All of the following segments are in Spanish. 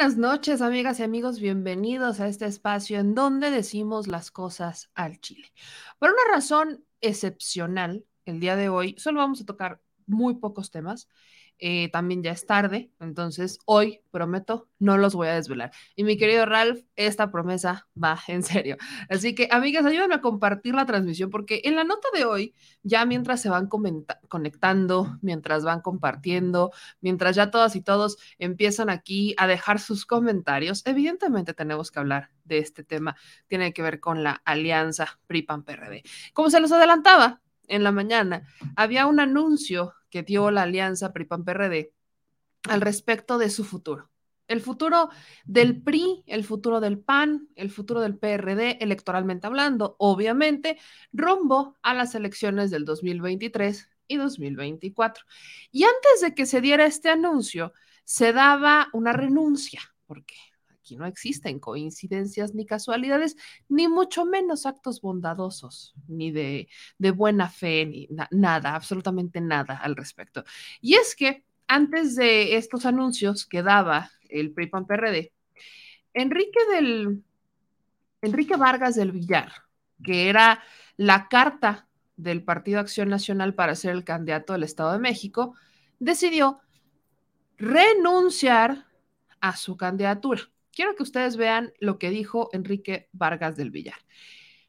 Buenas noches, amigas y amigos. Bienvenidos a este espacio en donde decimos las cosas al chile. Por una razón excepcional, el día de hoy solo vamos a tocar muy pocos temas. Eh, también ya es tarde, entonces hoy prometo no los voy a desvelar. Y mi querido Ralph, esta promesa va en serio. Así que, amigas, ayúdenme a compartir la transmisión porque en la nota de hoy, ya mientras se van conectando, mientras van compartiendo, mientras ya todas y todos empiezan aquí a dejar sus comentarios, evidentemente tenemos que hablar de este tema. Tiene que ver con la alianza PRI-PAN-PRD. Como se los adelantaba, en la mañana, había un anuncio que dio la alianza PRI-PAN-PRD al respecto de su futuro. El futuro del PRI, el futuro del PAN, el futuro del PRD, electoralmente hablando, obviamente, rumbo a las elecciones del 2023 y 2024. Y antes de que se diera este anuncio, se daba una renuncia, porque no existen coincidencias ni casualidades, ni mucho menos actos bondadosos, ni de, buena fe, ni nada, absolutamente nada al respecto. Y es que antes de estos anuncios que daba el PRI-PAN PRD, Enrique del Enrique Vargas del Villar, que era la carta del Partido Acción Nacional para ser el candidato del Estado de México, decidió renunciar a su candidatura quiero que ustedes vean lo que dijo Enrique Vargas del Villar.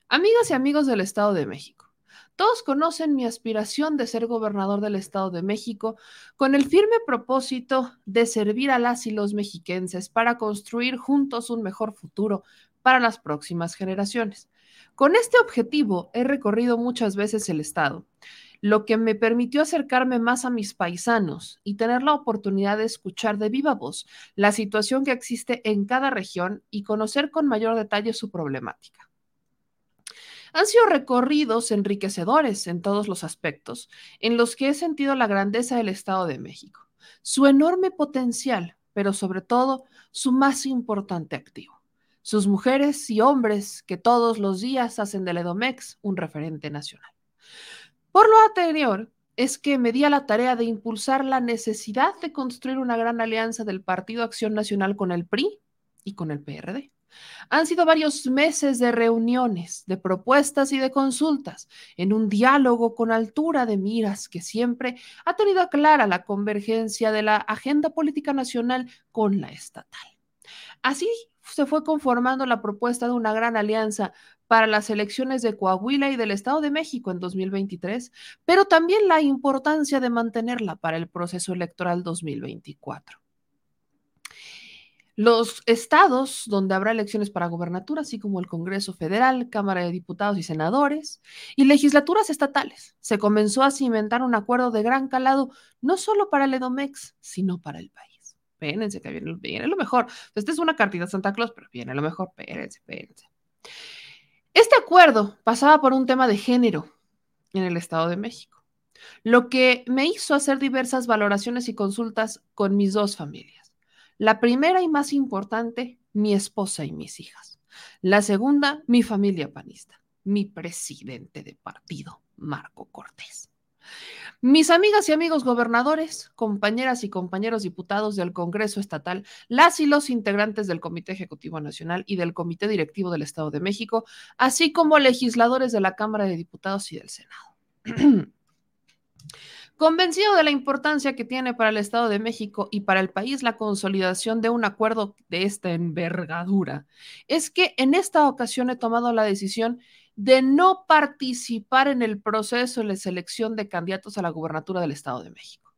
Amigas y amigos del Estado de México, todos conocen mi aspiración de ser gobernador del Estado de México con el firme propósito de servir a las y los mexiquenses para construir juntos un mejor futuro para las próximas generaciones. Con este objetivo he recorrido muchas veces el Estado lo que me permitió acercarme más a mis paisanos y tener la oportunidad de escuchar de viva voz la situación que existe en cada región y conocer con mayor detalle su problemática. Han sido recorridos enriquecedores en todos los aspectos, en los que he sentido la grandeza del Estado de México, su enorme potencial, pero sobre todo su más importante activo, sus mujeres y hombres que todos los días hacen del Edomex un referente nacional. Por lo anterior, es que me di a la tarea de impulsar la necesidad de construir una gran alianza del Partido Acción Nacional con el PRI y con el PRD. Han sido varios meses de reuniones, de propuestas y de consultas, en un diálogo con altura de miras que siempre ha tenido clara la convergencia de la agenda política nacional con la estatal. Así se fue conformando la propuesta de una gran alianza para las elecciones de Coahuila y del Estado de México en 2023, pero también la importancia de mantenerla para el proceso electoral 2024. Los estados donde habrá elecciones para gobernatura, así como el Congreso Federal, Cámara de Diputados y Senadores, y legislaturas estatales, se comenzó a cimentar un acuerdo de gran calado, no solo para el EDOMEX, sino para el país espérense, que viene, viene lo mejor. Esta es una cartita Santa Claus, pero viene lo mejor, espérense, espérense. Este acuerdo pasaba por un tema de género en el Estado de México, lo que me hizo hacer diversas valoraciones y consultas con mis dos familias. La primera y más importante, mi esposa y mis hijas. La segunda, mi familia panista, mi presidente de partido, Marco Cortés. Mis amigas y amigos gobernadores, compañeras y compañeros diputados del Congreso Estatal, las y los integrantes del Comité Ejecutivo Nacional y del Comité Directivo del Estado de México, así como legisladores de la Cámara de Diputados y del Senado. Convencido de la importancia que tiene para el Estado de México y para el país la consolidación de un acuerdo de esta envergadura, es que en esta ocasión he tomado la decisión de no participar en el proceso de selección de candidatos a la gubernatura del Estado de México.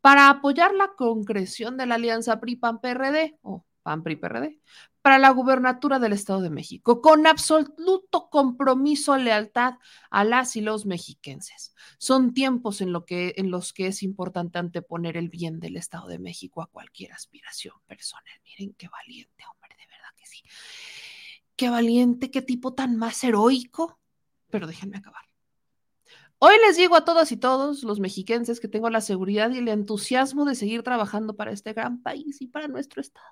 Para apoyar la concreción de la alianza PRI-PAN-PRD, o PAN, PRI, PRD, para la gubernatura del Estado de México, con absoluto compromiso, lealtad a las y los mexiquenses. Son tiempos en, lo que, en los que es importante anteponer el bien del Estado de México a cualquier aspiración personal. Miren qué valiente, hombre, de verdad que sí. Qué valiente, qué tipo tan más heroico. Pero déjenme acabar. Hoy les digo a todas y todos los mexiquenses que tengo la seguridad y el entusiasmo de seguir trabajando para este gran país y para nuestro Estado.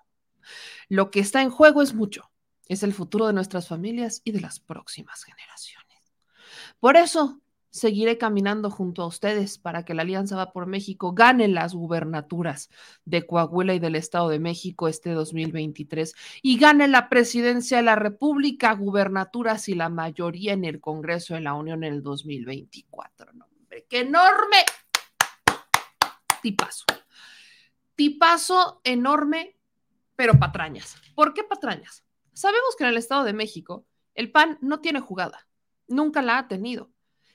Lo que está en juego es mucho. Es el futuro de nuestras familias y de las próximas generaciones. Por eso, seguiré caminando junto a ustedes para que la Alianza Va por México gane las gubernaturas de Coahuila y del Estado de México este 2023 y gane la presidencia de la República, gubernaturas y la mayoría en el Congreso de la Unión en el 2024. ¡No, hombre, ¡Qué enorme! Tipazo. Tipazo enorme, pero patrañas. ¿Por qué patrañas? Sabemos que en el Estado de México el PAN no tiene jugada, nunca la ha tenido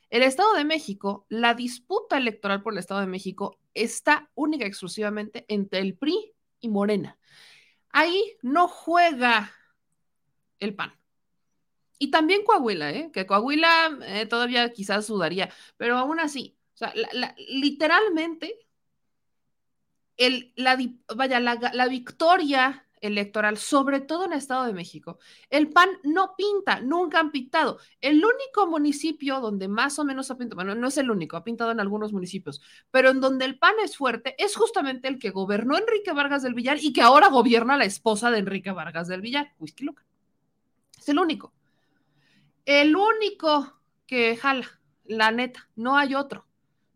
el Estado de México, la disputa electoral por el Estado de México está única exclusivamente entre el PRI y Morena. Ahí no juega el PAN. Y también Coahuila, ¿eh? que Coahuila eh, todavía quizás sudaría, pero aún así, literalmente, la victoria electoral, sobre todo en el Estado de México. El PAN no pinta, nunca han pintado. El único municipio donde más o menos ha pintado, bueno, no es el único, ha pintado en algunos municipios, pero en donde el PAN es fuerte es justamente el que gobernó Enrique Vargas del Villar y que ahora gobierna la esposa de Enrique Vargas del Villar, Whisky loca. Es el único. El único que jala, la neta, no hay otro.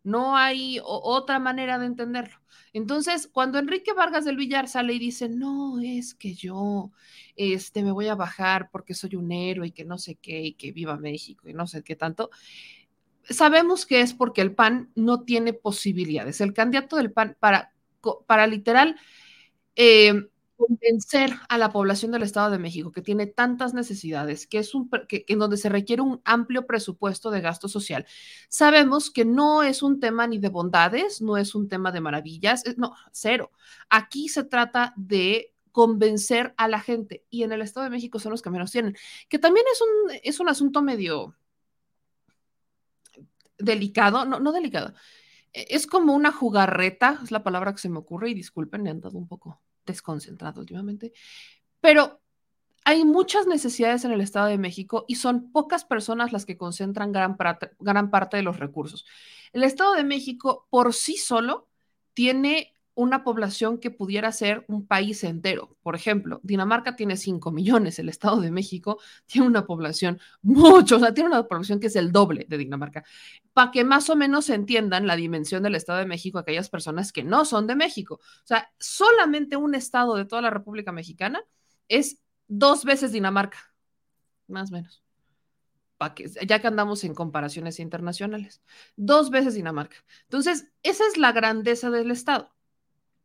No hay otra manera de entenderlo. Entonces, cuando Enrique Vargas del Villar sale y dice, no, es que yo este, me voy a bajar porque soy un héroe y que no sé qué, y que viva México y no sé qué tanto, sabemos que es porque el PAN no tiene posibilidades. El candidato del PAN para, para literal eh, convencer a la población del Estado de México que tiene tantas necesidades, que es un que, en donde se requiere un amplio presupuesto de gasto social, sabemos que no es un tema ni de bondades, no es un tema de maravillas, no, cero. Aquí se trata de convencer a la gente y en el Estado de México son los que menos tienen, que también es un, es un asunto medio delicado, no, no delicado, e, es como una jugarreta, es la palabra que se me ocurre y disculpen, me han dado un poco desconcentrado últimamente, pero hay muchas necesidades en el Estado de México y son pocas personas las que concentran gran, gran parte de los recursos. El Estado de México por sí solo tiene una población que pudiera ser un país entero. Por ejemplo, Dinamarca tiene 5 millones, el Estado de México tiene una población mucho, o sea, tiene una población que es el doble de Dinamarca. Para que más o menos entiendan la dimensión del Estado de México, aquellas personas que no son de México. O sea, solamente un estado de toda la República Mexicana es dos veces Dinamarca, más o menos. Que, ya que andamos en comparaciones internacionales, dos veces Dinamarca. Entonces, esa es la grandeza del Estado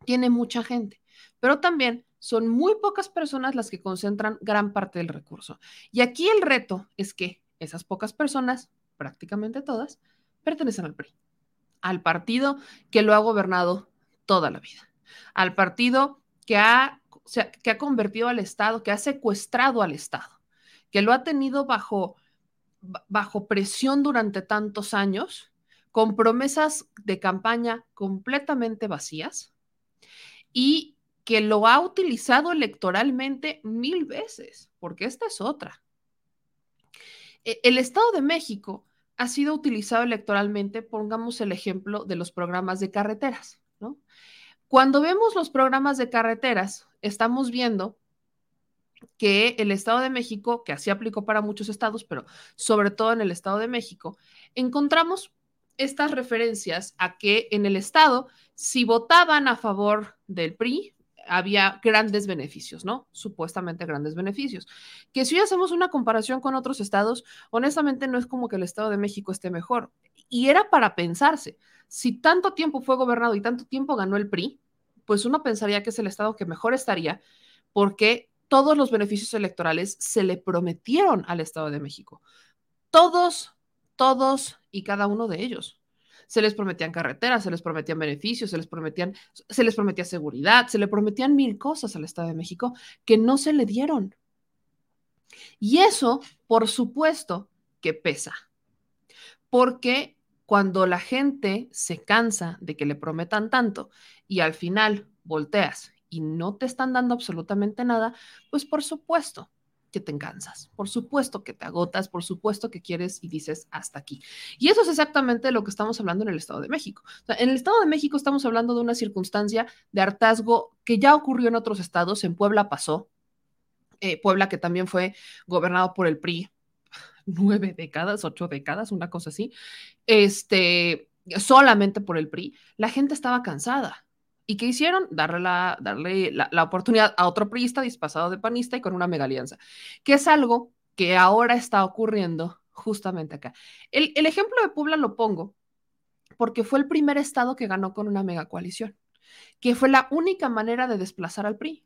tiene mucha gente, pero también son muy pocas personas las que concentran gran parte del recurso. Y aquí el reto es que esas pocas personas, prácticamente todas, pertenecen al PRI, al partido que lo ha gobernado toda la vida, al partido que ha, que ha convertido al Estado, que ha secuestrado al Estado, que lo ha tenido bajo, bajo presión durante tantos años, con promesas de campaña completamente vacías, y que lo ha utilizado electoralmente mil veces, porque esta es otra. E, el Estado de México ha sido utilizado electoralmente, pongamos el ejemplo de los programas de carreteras. Cuando vemos los programas de carreteras, estamos viendo que el Estado de México, que así aplicó para muchos estados, pero sobre todo en el Estado de México, encontramos estas referencias a que en el Estado, si votaban a favor del PRI, había grandes beneficios, ¿no? Supuestamente grandes beneficios. Que si hacemos una comparación con otros estados, honestamente no es como que el Estado de México esté mejor. Y era para pensarse, si tanto tiempo fue gobernado y tanto tiempo ganó el PRI, pues uno pensaría que es el estado que mejor estaría porque todos los beneficios electorales se le prometieron al Estado de México. Todos todos y cada uno de ellos. se les prometían carreteras, se les prometían beneficios, se les prometían, se les prometía seguridad, se le prometían mil cosas al Estado de México que no se le dieron. Y eso, por supuesto, que pesa. Porque cuando la gente se cansa de que le prometan tanto y al final volteas y no te están dando absolutamente nada, pues por supuesto que te cansas, por supuesto que te agotas, por supuesto que quieres y dices hasta aquí. Y eso es exactamente lo que estamos hablando en el Estado de México. en el Estado de México estamos hablando de una circunstancia de hartazgo que ya ocurrió en otros estados, en Puebla pasó, eh, Puebla que también fue gobernado por el PRI nueve décadas, ocho décadas, una cosa así, este, solamente por el PRI, la gente estaba cansada ¿Y qué hicieron? Darle la, darle la, oportunidad a otro priista disfrazado de panista y con una mega alianza, que es algo que ahora está ocurriendo justamente acá. El, el ejemplo de Puebla lo pongo porque fue el primer estado que ganó con una mega coalición, que fue la única manera de desplazar al PRI,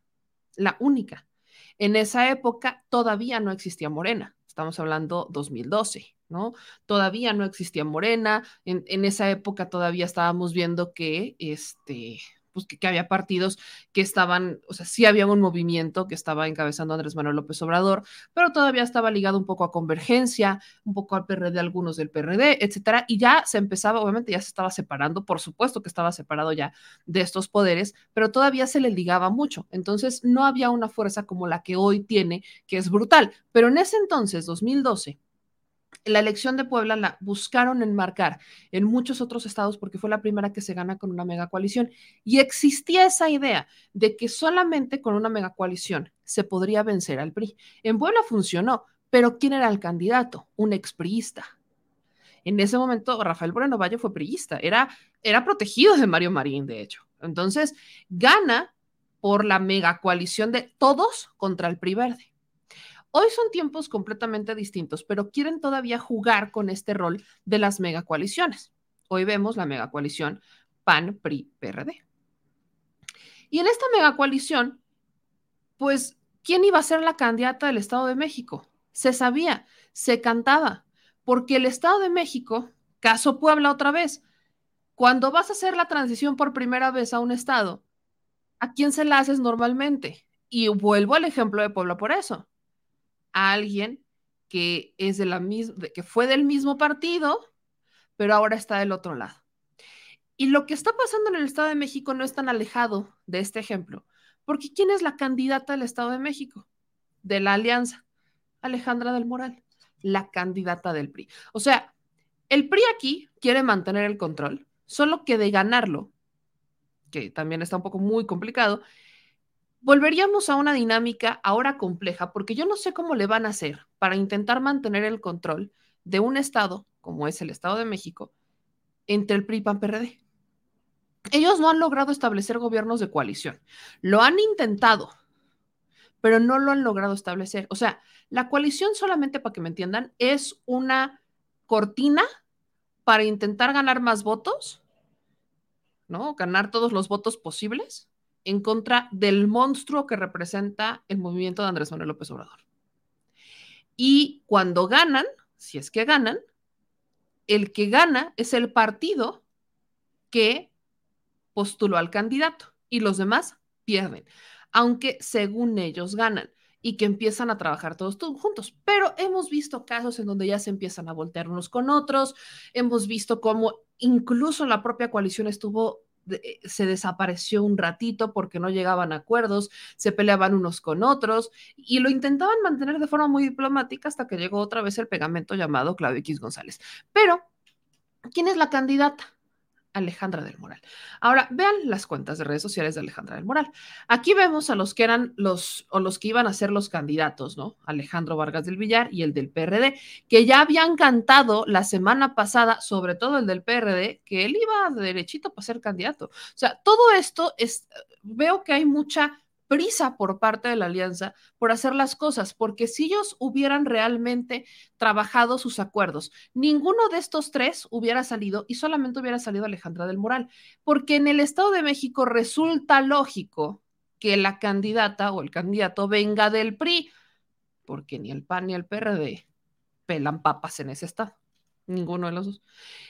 la única. En esa época todavía no existía Morena, estamos hablando 2012. ¿no? Todavía no existía Morena, en, en, esa época todavía estábamos viendo que, este, pues que, había partidos que estaban, o sea, sí había un movimiento que estaba encabezando Andrés Manuel López Obrador, pero todavía estaba ligado un poco a Convergencia, un poco al PRD, algunos del PRD, etcétera, y ya se empezaba, obviamente ya se estaba separando, por supuesto que estaba separado ya de estos poderes, pero todavía se le ligaba mucho, entonces no había una fuerza como la que hoy tiene, que es brutal, pero en ese entonces, 2012, la elección de Puebla la buscaron enmarcar en muchos otros estados porque fue la primera que se gana con una mega coalición. Y existía esa idea de que solamente con una mega coalición se podría vencer al PRI. En Puebla funcionó, pero ¿quién era el candidato? Un expriista. En ese momento, Rafael Moreno Valle fue priista, era, era protegido de Mario Marín, de hecho. Entonces, gana por la mega coalición de todos contra el PRI verde. Hoy son tiempos completamente distintos, pero quieren todavía jugar con este rol de las megacoaliciones. Hoy vemos la megacoalición PAN, PRI, PRD. Y en esta megacoalición, pues, ¿quién iba a ser la candidata del Estado de México? Se sabía, se cantaba, porque el Estado de México, caso Puebla otra vez, cuando vas a hacer la transición por primera vez a un Estado, ¿a quién se la haces normalmente? Y vuelvo al ejemplo de Puebla por eso a alguien que es de la misma, que fue del mismo partido, pero ahora está del otro lado. Y lo que está pasando en el Estado de México no es tan alejado de este ejemplo, porque ¿quién es la candidata del Estado de México? De la alianza, Alejandra del Moral, la candidata del PRI. O sea, el PRI aquí quiere mantener el control, solo que de ganarlo, que también está un poco muy complicado, volveríamos a una dinámica ahora compleja, porque yo no sé cómo le van a hacer para intentar mantener el control de un Estado, como es el Estado de México, entre el PRI y PAN-PRD. Ellos no han logrado establecer gobiernos de coalición. Lo han intentado, pero no lo han logrado establecer. O sea, la coalición, solamente para que me entiendan, es una cortina para intentar ganar más votos, ¿no? Ganar todos los votos posibles en contra del monstruo que representa el movimiento de Andrés Manuel López Obrador. Y cuando ganan, si es que ganan, el que gana es el partido que postuló al candidato y los demás pierden, aunque según ellos ganan y que empiezan a trabajar todos, juntos. Pero hemos visto casos en donde ya se empiezan a voltear unos con otros, hemos visto cómo incluso la propia coalición estuvo se desapareció un ratito porque no llegaban a acuerdos, se peleaban unos con otros y lo intentaban mantener de forma muy diplomática hasta que llegó otra vez el pegamento llamado Claudio X González. Pero, ¿quién es la candidata? Alejandra del Moral. Ahora, vean las cuentas de redes sociales de Alejandra del Moral. Aquí vemos a los que eran los o los que iban a ser los candidatos, ¿no? Alejandro Vargas del Villar y el del PRD, que ya habían cantado la semana pasada, sobre todo el del PRD, que él iba derechito para ser candidato. O sea, todo esto es, veo que hay mucha prisa por parte de la alianza por hacer las cosas, porque si ellos hubieran realmente trabajado sus acuerdos, ninguno de estos tres hubiera salido y solamente hubiera salido Alejandra del Moral, porque en el Estado de México resulta lógico que la candidata o el candidato venga del PRI, porque ni el PAN ni el PRD pelan papas en ese estado, ninguno de los dos.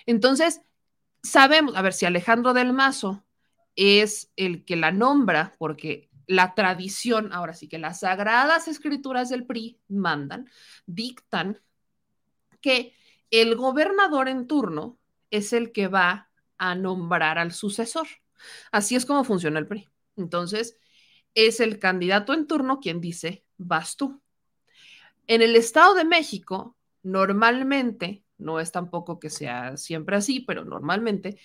Entonces, sabemos, a ver, si Alejandro del Mazo es el que la nombra, porque la tradición, ahora sí que las sagradas escrituras del PRI mandan, dictan que el gobernador en turno es el que va a nombrar al sucesor. Así es como funciona el PRI. Entonces, es el candidato en turno quien dice, vas tú. En el Estado de México, normalmente, no es tampoco que sea siempre así, pero normalmente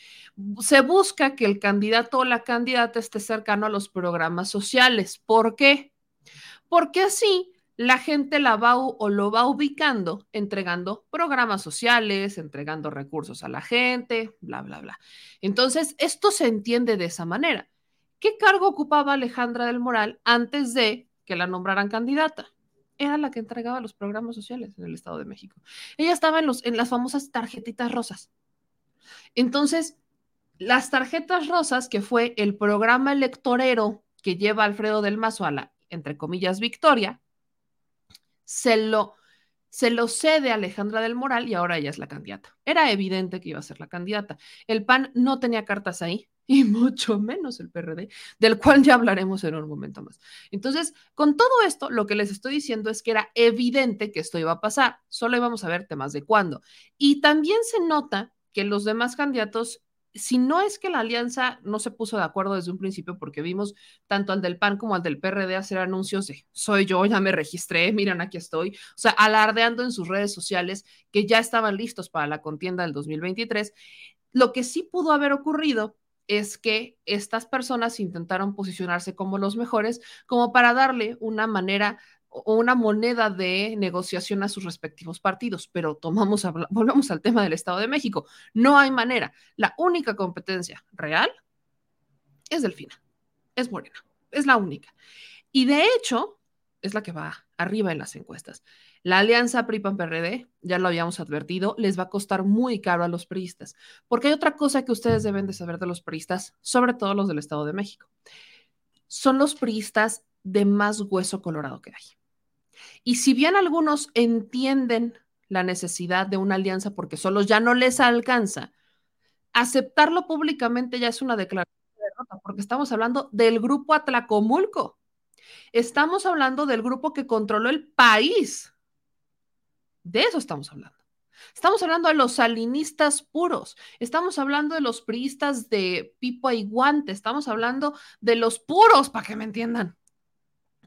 se busca que el candidato o la candidata esté cercano a los programas sociales. ¿Por qué? Porque así la gente la va o lo va ubicando, entregando programas sociales, entregando recursos a la gente, bla, bla, bla. Entonces, esto se entiende de esa manera. ¿Qué cargo ocupaba Alejandra del Moral antes de que la nombraran candidata? Era la que entregaba los programas sociales en el Estado de México. Ella estaba en, los, en las famosas tarjetitas rosas. Entonces, las tarjetas rosas, que fue el programa electorero que lleva Alfredo del Mazo a la, entre comillas, victoria, se lo, se lo cede a Alejandra del Moral y ahora ella es la candidata. Era evidente que iba a ser la candidata. El PAN no tenía cartas ahí y mucho menos el PRD, del cual ya hablaremos en un momento más. Entonces, con todo esto, lo que les estoy diciendo es que era evidente que esto iba a pasar, solo íbamos a ver temas de cuándo. Y también se nota que los demás candidatos si no es que la alianza no se puso de acuerdo desde un principio, porque vimos tanto al del PAN como al del PRD hacer anuncios de soy yo, ya me registré, miren, aquí estoy, o sea, alardeando en sus redes sociales que ya estaban listos para la contienda del 2023. Lo que sí pudo haber ocurrido es que estas personas intentaron posicionarse como los mejores, como para darle una manera o una moneda de negociación a sus respectivos partidos, pero tomamos, volvemos al tema del Estado de México. No hay manera. La única competencia real es Delfina, es Morena, es la única. Y de hecho, es la que va arriba en las encuestas. La alianza PRI-PAN-PRD, ya lo habíamos advertido, les va a costar muy caro a los priistas, porque hay otra cosa que ustedes deben de saber de los priistas, sobre todo los del Estado de México. Son los priistas de más hueso colorado que hay. Y si bien algunos entienden la necesidad de una alianza porque solos ya no les alcanza, aceptarlo públicamente ya es una declaración de derrota, porque estamos hablando del grupo Atlacomulco. Estamos hablando del grupo que controló el país. De eso estamos hablando. Estamos hablando de los salinistas puros, estamos hablando de los priistas de pipo y guante, estamos hablando de los puros, para que me entiendan.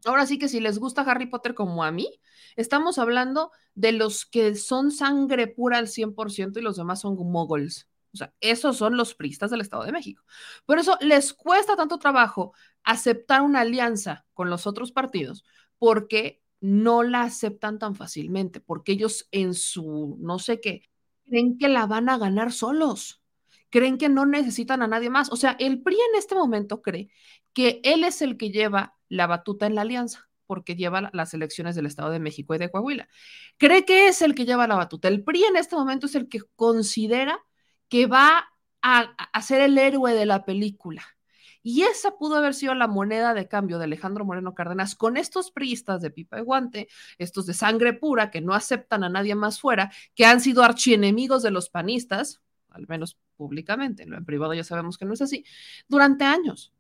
Ahora sí que si les gusta Harry Potter como a mí, estamos hablando de los que son sangre pura al 100% y los demás son moguls. O sea, esos son los pristas del Estado de México. Por eso les cuesta tanto trabajo aceptar una alianza con los otros partidos, porque no la aceptan tan fácilmente, porque ellos en su no sé qué, creen que la van a ganar solos, creen que no necesitan a nadie más. O sea, el PRI en este momento cree que él es el que lleva la batuta en la alianza porque lleva las elecciones del Estado de México y de Coahuila. Cree que es el que lleva la batuta. El PRI en este momento es el que considera que va a, a ser el héroe de la película. Y esa pudo haber sido la moneda de cambio de Alejandro Moreno Cárdenas con estos priistas de pipa y guante, estos de sangre pura que no aceptan a nadie más fuera, que han sido archienemigos de los panistas, al menos públicamente, en privado ya sabemos que no es así, durante años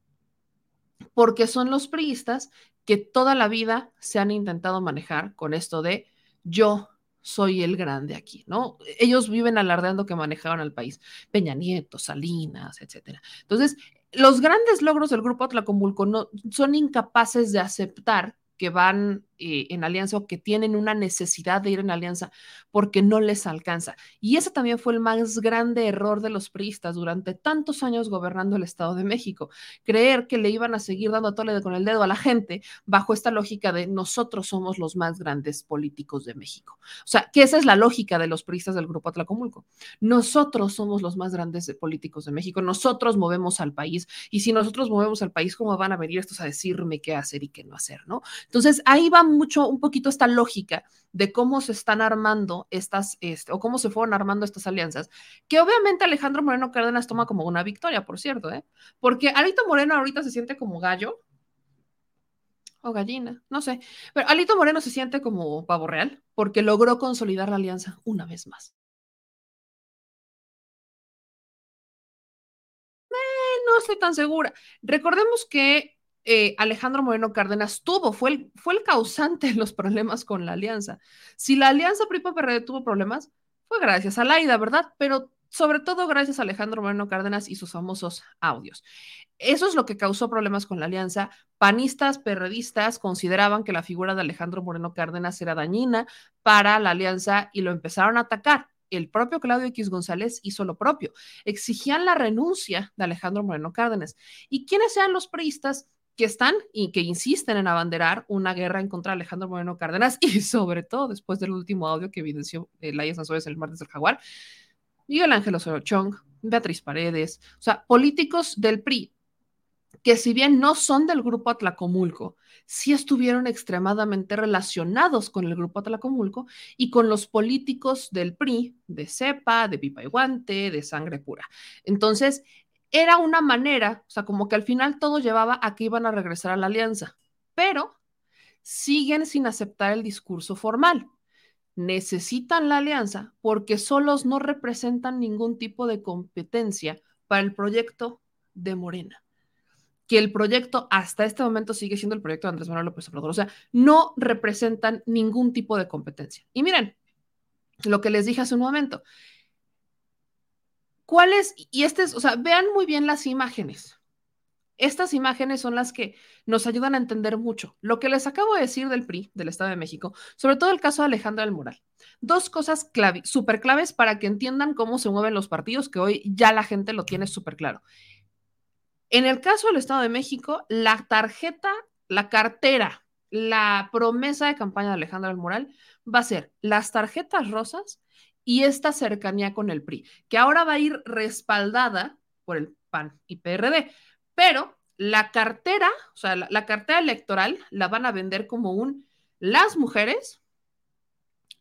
porque son los priistas que toda la vida se han intentado manejar con esto de yo soy el grande aquí, ¿no? Ellos viven alardeando que manejaban al país, Peña Nieto, Salinas, etcétera. Entonces, los grandes logros del grupo Atlacomulco no, son incapaces de aceptar que van eh, en alianza o que tienen una necesidad de ir en alianza porque no les alcanza. Y ese también fue el más grande error de los priistas durante tantos años gobernando el Estado de México. Creer que le iban a seguir dando tole con el dedo a la gente bajo esta lógica de nosotros somos los más grandes políticos de México. O sea, que esa es la lógica de los priistas del Grupo Atlacomulco. Nosotros somos los más grandes políticos de México, nosotros movemos al país y si nosotros movemos al país, ¿cómo van a venir estos a decirme qué hacer y qué no hacer, no? Entonces, ahí va mucho, un poquito esta lógica de cómo se están armando estas, este, o cómo se fueron armando estas alianzas, que obviamente Alejandro Moreno Cárdenas toma como una victoria, por cierto, ¿eh? Porque Alito Moreno ahorita se siente como gallo, o gallina, no sé, pero Alito Moreno se siente como pavo real, porque logró consolidar la alianza una vez más. no estoy tan segura. Recordemos que eh, Alejandro Moreno Cárdenas tuvo, fue el, fue el causante de los problemas con la alianza. Si la alianza PRI-PRD tuvo problemas, fue gracias a Laida, ¿verdad? Pero sobre todo gracias a Alejandro Moreno Cárdenas y sus famosos audios. Eso es lo que causó problemas con la alianza. Panistas, perredistas consideraban que la figura de Alejandro Moreno Cárdenas era dañina para la alianza y lo empezaron a atacar. El propio Claudio X González hizo lo propio. Exigían la renuncia de Alejandro Moreno Cárdenas. ¿Y quiénes sean los priistas? Que están y que insisten en abanderar una guerra en contra de Alejandro Moreno Cárdenas y sobre todo después del último audio que evidenció eh, Laia Sanzores el martes del Jaguar, Miguel Ángel Osorio Chong, Beatriz Paredes, o sea, políticos del PRI que si bien no son del grupo Atlacomulco, sí estuvieron extremadamente relacionados con el grupo Atlacomulco y con los políticos del PRI, de cepa, de pipa y guante, de sangre pura. Entonces, era una manera, o sea, como que al final todo llevaba a que iban a regresar a la alianza, pero siguen sin aceptar el discurso formal. Necesitan la alianza porque solos no representan ningún tipo de competencia para el proyecto de Morena que el proyecto hasta este momento sigue siendo el proyecto de Andrés Manuel López Obrador. O sea, no representan ningún tipo de competencia. Y miren, lo que les dije hace un momento. ¿Cuáles? Y este es, o sea, vean muy bien las imágenes. Estas imágenes son las que nos ayudan a entender mucho. Lo que les acabo de decir del PRI, del Estado de México, sobre todo el caso de Alejandra del Moral. Dos cosas clave, súper claves para que entiendan cómo se mueven los partidos, que hoy ya la gente lo tiene súper claro. En el caso del Estado de México, la tarjeta, la cartera, la promesa de campaña de Alejandro del Moral va a ser las tarjetas rosas y esta cercanía con el PRI, que ahora va a ir respaldada por el PAN y PRD, pero la cartera, o sea, la, cartera electoral la van a vender como un las mujeres,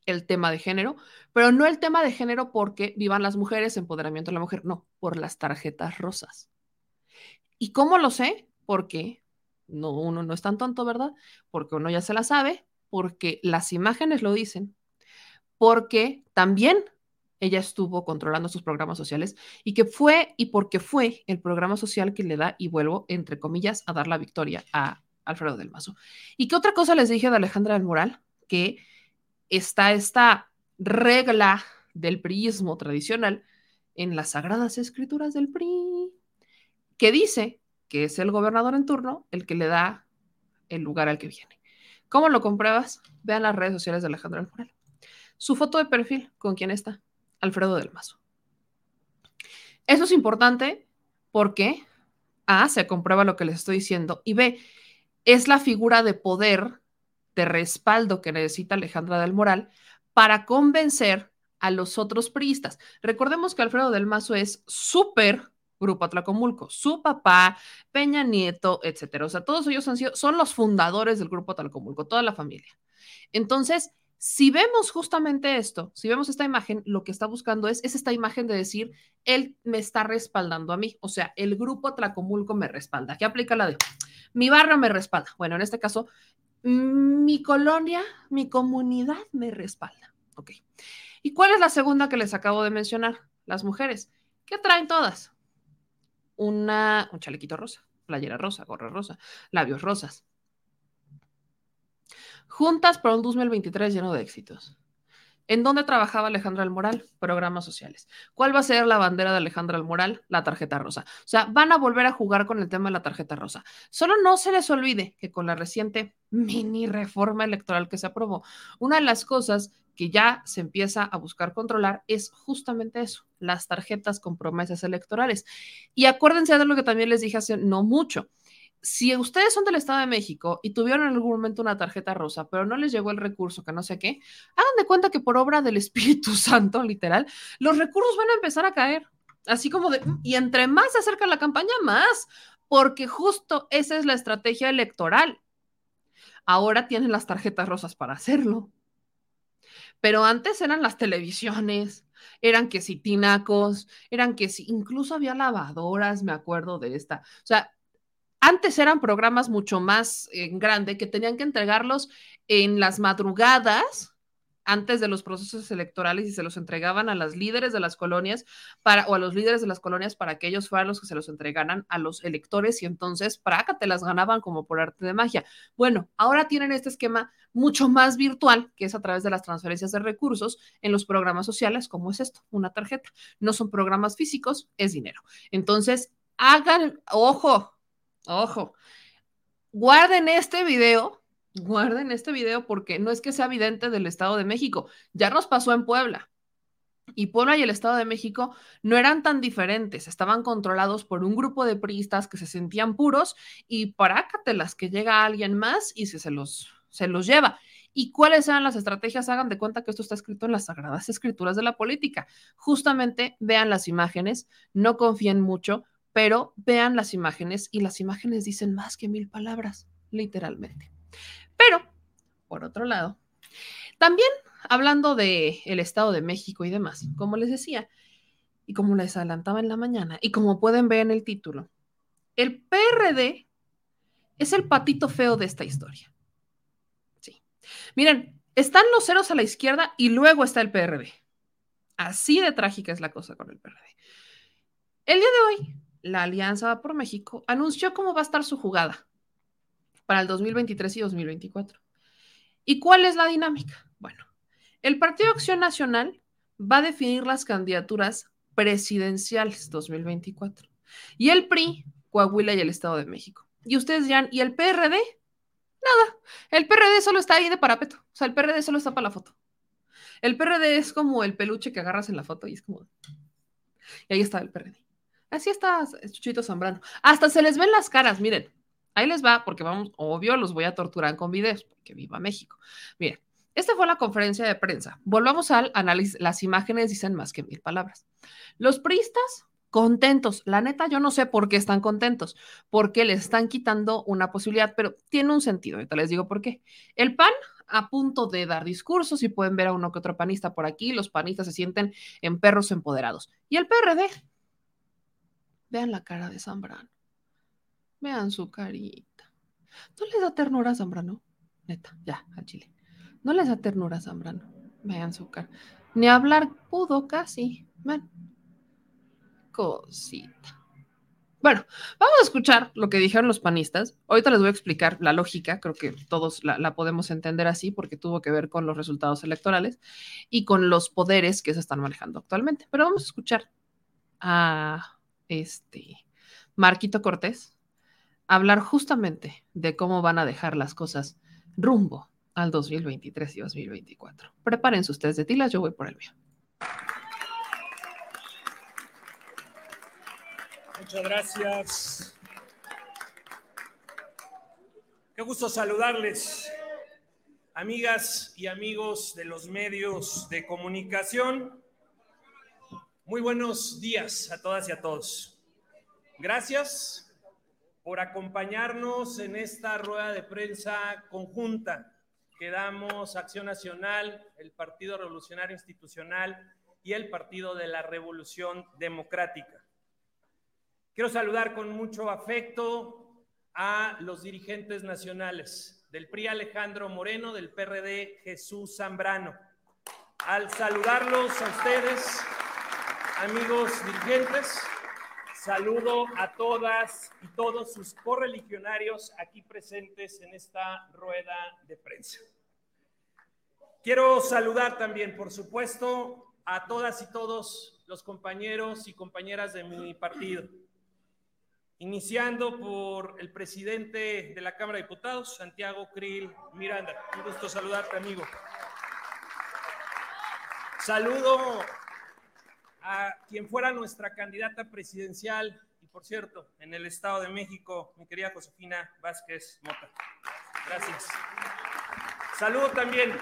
el tema de género, pero no el tema de género porque vivan las mujeres, empoderamiento de la mujer, no, por las tarjetas rosas. ¿Y cómo lo sé? Porque no, uno no es tan tonto, ¿verdad? Porque uno ya se la sabe, porque las imágenes lo dicen, porque también ella estuvo controlando sus programas sociales y que fue y porque fue el programa social que le da, y vuelvo, entre comillas, a dar la victoria a Alfredo del Mazo. ¿Y qué otra cosa les dije de Alejandra del Moral? Que está esta regla del priismo tradicional en las sagradas escrituras del PRI que dice que es el gobernador en turno el que le da el lugar al que viene. ¿Cómo lo compruebas? Vean las redes sociales de Alejandro Almoral. Su foto de perfil, ¿con quién está? Alfredo del Mazo. Eso es importante porque A, se comprueba lo que les estoy diciendo y B, es la figura de poder, de respaldo que necesita Alejandra del Moral para convencer a los otros priistas. Recordemos que Alfredo del Mazo es súper Grupo Atlacomulco, su papá, Peña Nieto, etcétera. O sea, todos ellos han sido, son los fundadores del Grupo Atlacomulco, toda la familia. Entonces, si vemos justamente esto, si vemos esta imagen, lo que está buscando es, es esta imagen de decir, él me está respaldando a mí, o sea, el Grupo Atlacomulco me respalda. ¿Qué aplica la de mi barrio me respalda? Bueno, en este caso, mi colonia, mi comunidad me respalda. Ok. ¿Y cuál es la segunda que les acabo de mencionar? Las mujeres. ¿Qué traen todas? una, un chalequito rosa, playera rosa, gorra rosa, labios rosas. Juntas para un 2023 lleno de éxitos. ¿En dónde trabajaba Alejandra del Moral? Programas sociales. ¿Cuál va a ser la bandera de Alejandra del Moral? La tarjeta rosa. O sea, van a volver a jugar con el tema de la tarjeta rosa. Solo no se les olvide que con la reciente mini reforma electoral que se aprobó, una de las cosas que ya se empieza a buscar controlar es justamente eso, las tarjetas con promesas electorales. Y acuérdense de lo que también les dije hace no mucho. Si ustedes son del Estado de México y tuvieron en algún momento una tarjeta rosa, pero no les llegó el recurso, que no sé qué, hagan de cuenta que por obra del Espíritu Santo, literal, los recursos van a empezar a caer. Así como de, y entre más se acerca la campaña, más, porque justo esa es la estrategia electoral. Ahora tienen las tarjetas rosas para hacerlo. Pero antes eran las televisiones, eran que si tinacos, eran que si, incluso había lavadoras, me acuerdo de esta. O sea, antes eran programas mucho más eh, grande que tenían que entregarlos en las madrugadas antes de los procesos electorales y se los entregaban a las líderes de las colonias para, o a los líderes de las colonias para que ellos fueran los que se los entregaran a los electores y entonces te las ganaban como por arte de magia. Bueno, ahora tienen este esquema mucho más virtual, que es a través de las transferencias de recursos en los programas sociales, como es esto, una tarjeta. No son programas físicos, es dinero. Entonces, hagan, ojo, ojo, guarden este video guarden este video porque no es que sea evidente del Estado de México, ya nos pasó en Puebla. Y Puebla y el Estado de México no eran tan diferentes, estaban controlados por un grupo de priistas que se sentían puros y parácatelas que llega alguien más y se, se, los, se los lleva. ¿Y cuáles eran las estrategias? Hagan de cuenta que esto está escrito en las sagradas escrituras de la política. Justamente vean las imágenes, no confíen mucho, pero vean las imágenes y las imágenes dicen más que mil palabras, literalmente. Pero, por otro lado, también hablando de el Estado de México y demás, como les decía, y como les adelantaba en la mañana, y como pueden ver en el título, el PRD es el patito feo de esta historia. Sí. Miren, están los ceros a la izquierda y luego está el PRD. Así de trágica es la cosa con el PRD. El día de hoy, la Alianza por México anunció cómo va a estar su jugada para el 2023 y 2024. ¿Y cuál es la dinámica? Bueno, el Partido Acción Nacional va a definir las candidaturas presidenciales 2024 y el PRI, Coahuila y el Estado de México. Y ustedes dirán, ¿y el PRD? Nada, el PRD solo está ahí de parapeto, o sea, el PRD solo está para la foto. El PRD es como el peluche que agarras en la foto y es como... Y ahí está el PRD. Así está Chuchito Zambrano. Hasta se les ven las caras, miren. Ahí les va, porque vamos, obvio, los voy a torturar con videos, porque viva México. Miren, esta fue la conferencia de prensa. Volvamos al análisis. Las imágenes dicen más que mil palabras. Los priistas contentos. La neta, yo no sé por qué están contentos, porque les están quitando una posibilidad, pero tiene un sentido. Ahorita les digo por qué. El PAN a punto de dar discursos y pueden ver a uno que otro panista por aquí. Los panistas se sienten en perros empoderados. Y el PRD. Vean la cara de Zambrano. Vean su carita. ¿No les da ternura Zambrano? Neta, ya, a Chile. ¿No les da ternura Zambrano? Vean su cara. Ni hablar pudo casi. Ven. Cosita. Bueno, vamos a escuchar lo que dijeron los panistas. Ahorita les voy a explicar la lógica, creo que todos la, la, podemos entender así porque tuvo que ver con los resultados electorales y con los poderes que se están manejando actualmente. Pero vamos a escuchar a este Marquito Cortés, hablar justamente de cómo van a dejar las cosas rumbo al 2023 y 2024. Prepárense ustedes de tilas, yo voy por el mío. Muchas gracias. Qué gusto saludarles, amigas y amigos de los medios de comunicación. Muy buenos días a todas y a todos. Gracias por acompañarnos en esta rueda de prensa conjunta que damos Acción Nacional, el Partido Revolucionario Institucional y el Partido de la Revolución Democrática. Quiero saludar con mucho afecto a los dirigentes nacionales del PRI Alejandro Moreno, del PRD Jesús Zambrano. Al saludarlos a ustedes, amigos dirigentes, Saludo a todas y todos sus correligionarios aquí presentes en esta rueda de prensa. Quiero saludar también, por supuesto, a todas y todos los compañeros y compañeras de mi partido, iniciando por el presidente de la Cámara de Diputados, Santiago Krill Miranda. Un gusto saludarte, amigo. Saludo a quien fuera nuestra candidata presidencial y por cierto, en el Estado de México, mi querida Josefina Vázquez Mota. Gracias. Saludo también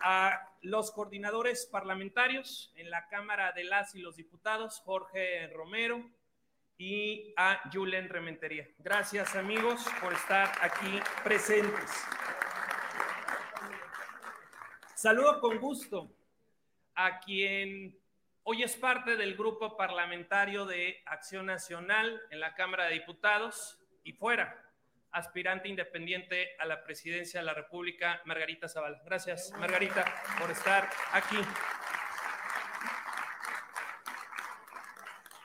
a los coordinadores parlamentarios en la Cámara de las y los Diputados, Jorge Romero y a Julen Rementería. Gracias amigos por estar aquí presentes. Saludo con gusto a quien hoy es parte del grupo parlamentario de Acción Nacional en la Cámara de Diputados y fuera, aspirante independiente a la presidencia de la República, Margarita Zavala. Gracias, Margarita, por estar aquí.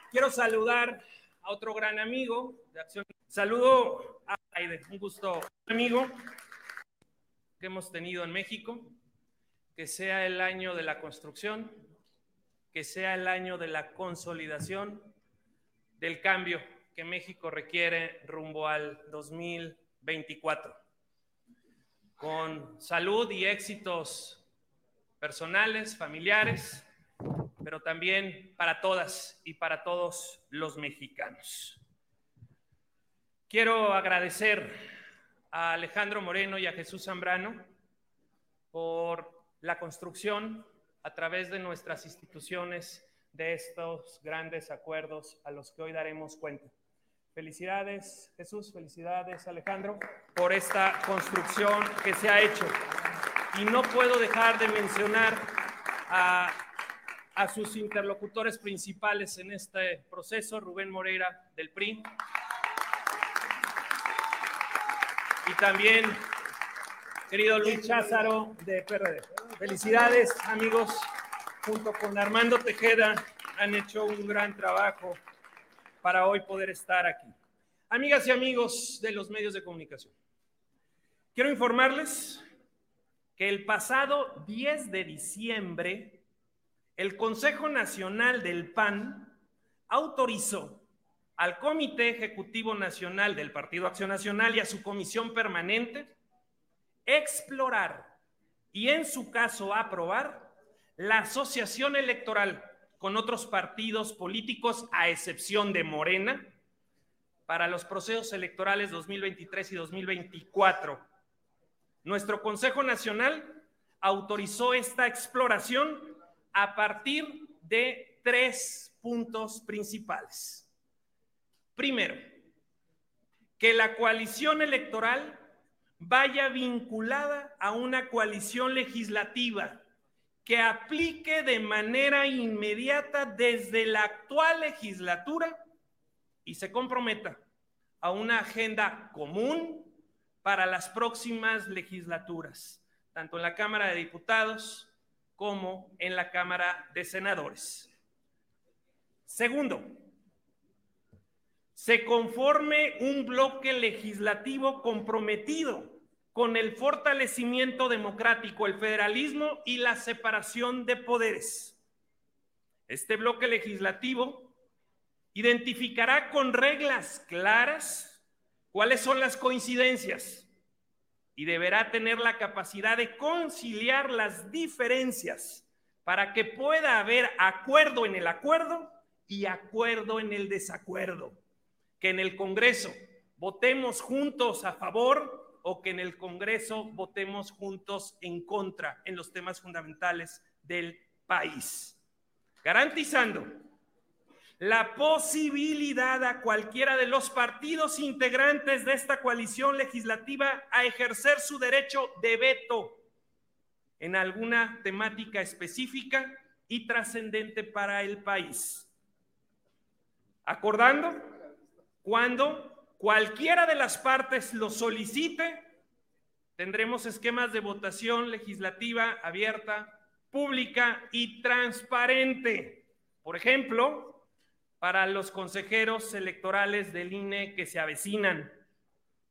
Quiero saludar a otro gran amigo de Acción. Saludo a Aide, un gusto, amigo que hemos tenido en México. Que sea el año de la construcción, que sea el año de la consolidación, del cambio que México requiere rumbo al 2024. Con salud y éxitos personales, familiares, pero también para todas y para todos los mexicanos. Quiero agradecer a Alejandro Moreno y a Jesús Zambrano por la construcción a través de nuestras instituciones de estos grandes acuerdos a los que hoy daremos cuenta. Felicidades, Jesús, felicidades, Alejandro, por esta construcción que se ha hecho. Y no puedo dejar de mencionar a, a sus interlocutores principales en este proceso, Rubén Moreira del PRI, y también querido Luis Cházaro de PRD. Felicidades, amigos junto con Armando Tejeda, han hecho un gran trabajo para hoy poder estar aquí. Amigas y amigos de los medios de comunicación, quiero informarles que el pasado 10 de diciembre, el Consejo Nacional del PAN autorizó al Comité Ejecutivo Nacional del Partido Acción Nacional y a su comisión permanente explorar y en su caso aprobar la asociación electoral con otros partidos políticos, a excepción de Morena, para los procesos electorales 2023 y 2024. Nuestro Consejo Nacional autorizó esta exploración a partir de tres puntos principales. Primero, que la coalición electoral vaya vinculada a una coalición legislativa que aplique de manera inmediata desde la actual legislatura y se comprometa a una agenda común para las próximas legislaturas, tanto en la Cámara de Diputados como en la Cámara de Senadores. Segundo, se conforme un bloque legislativo comprometido con el fortalecimiento democrático, el federalismo y la separación de poderes. Este bloque legislativo identificará con reglas claras cuáles son las coincidencias y deberá tener la capacidad de conciliar las diferencias para que pueda haber acuerdo en el acuerdo y acuerdo en el desacuerdo. Que en el Congreso votemos juntos a favor o que en el Congreso votemos juntos en contra en los temas fundamentales del país, garantizando la posibilidad a cualquiera de los partidos integrantes de esta coalición legislativa a ejercer su derecho de veto en alguna temática específica y trascendente para el país. Acordando cuando cualquiera de las partes lo solicite, tendremos esquemas de votación legislativa abierta, pública y transparente. Por ejemplo, para los consejeros electorales del INE que se avecinan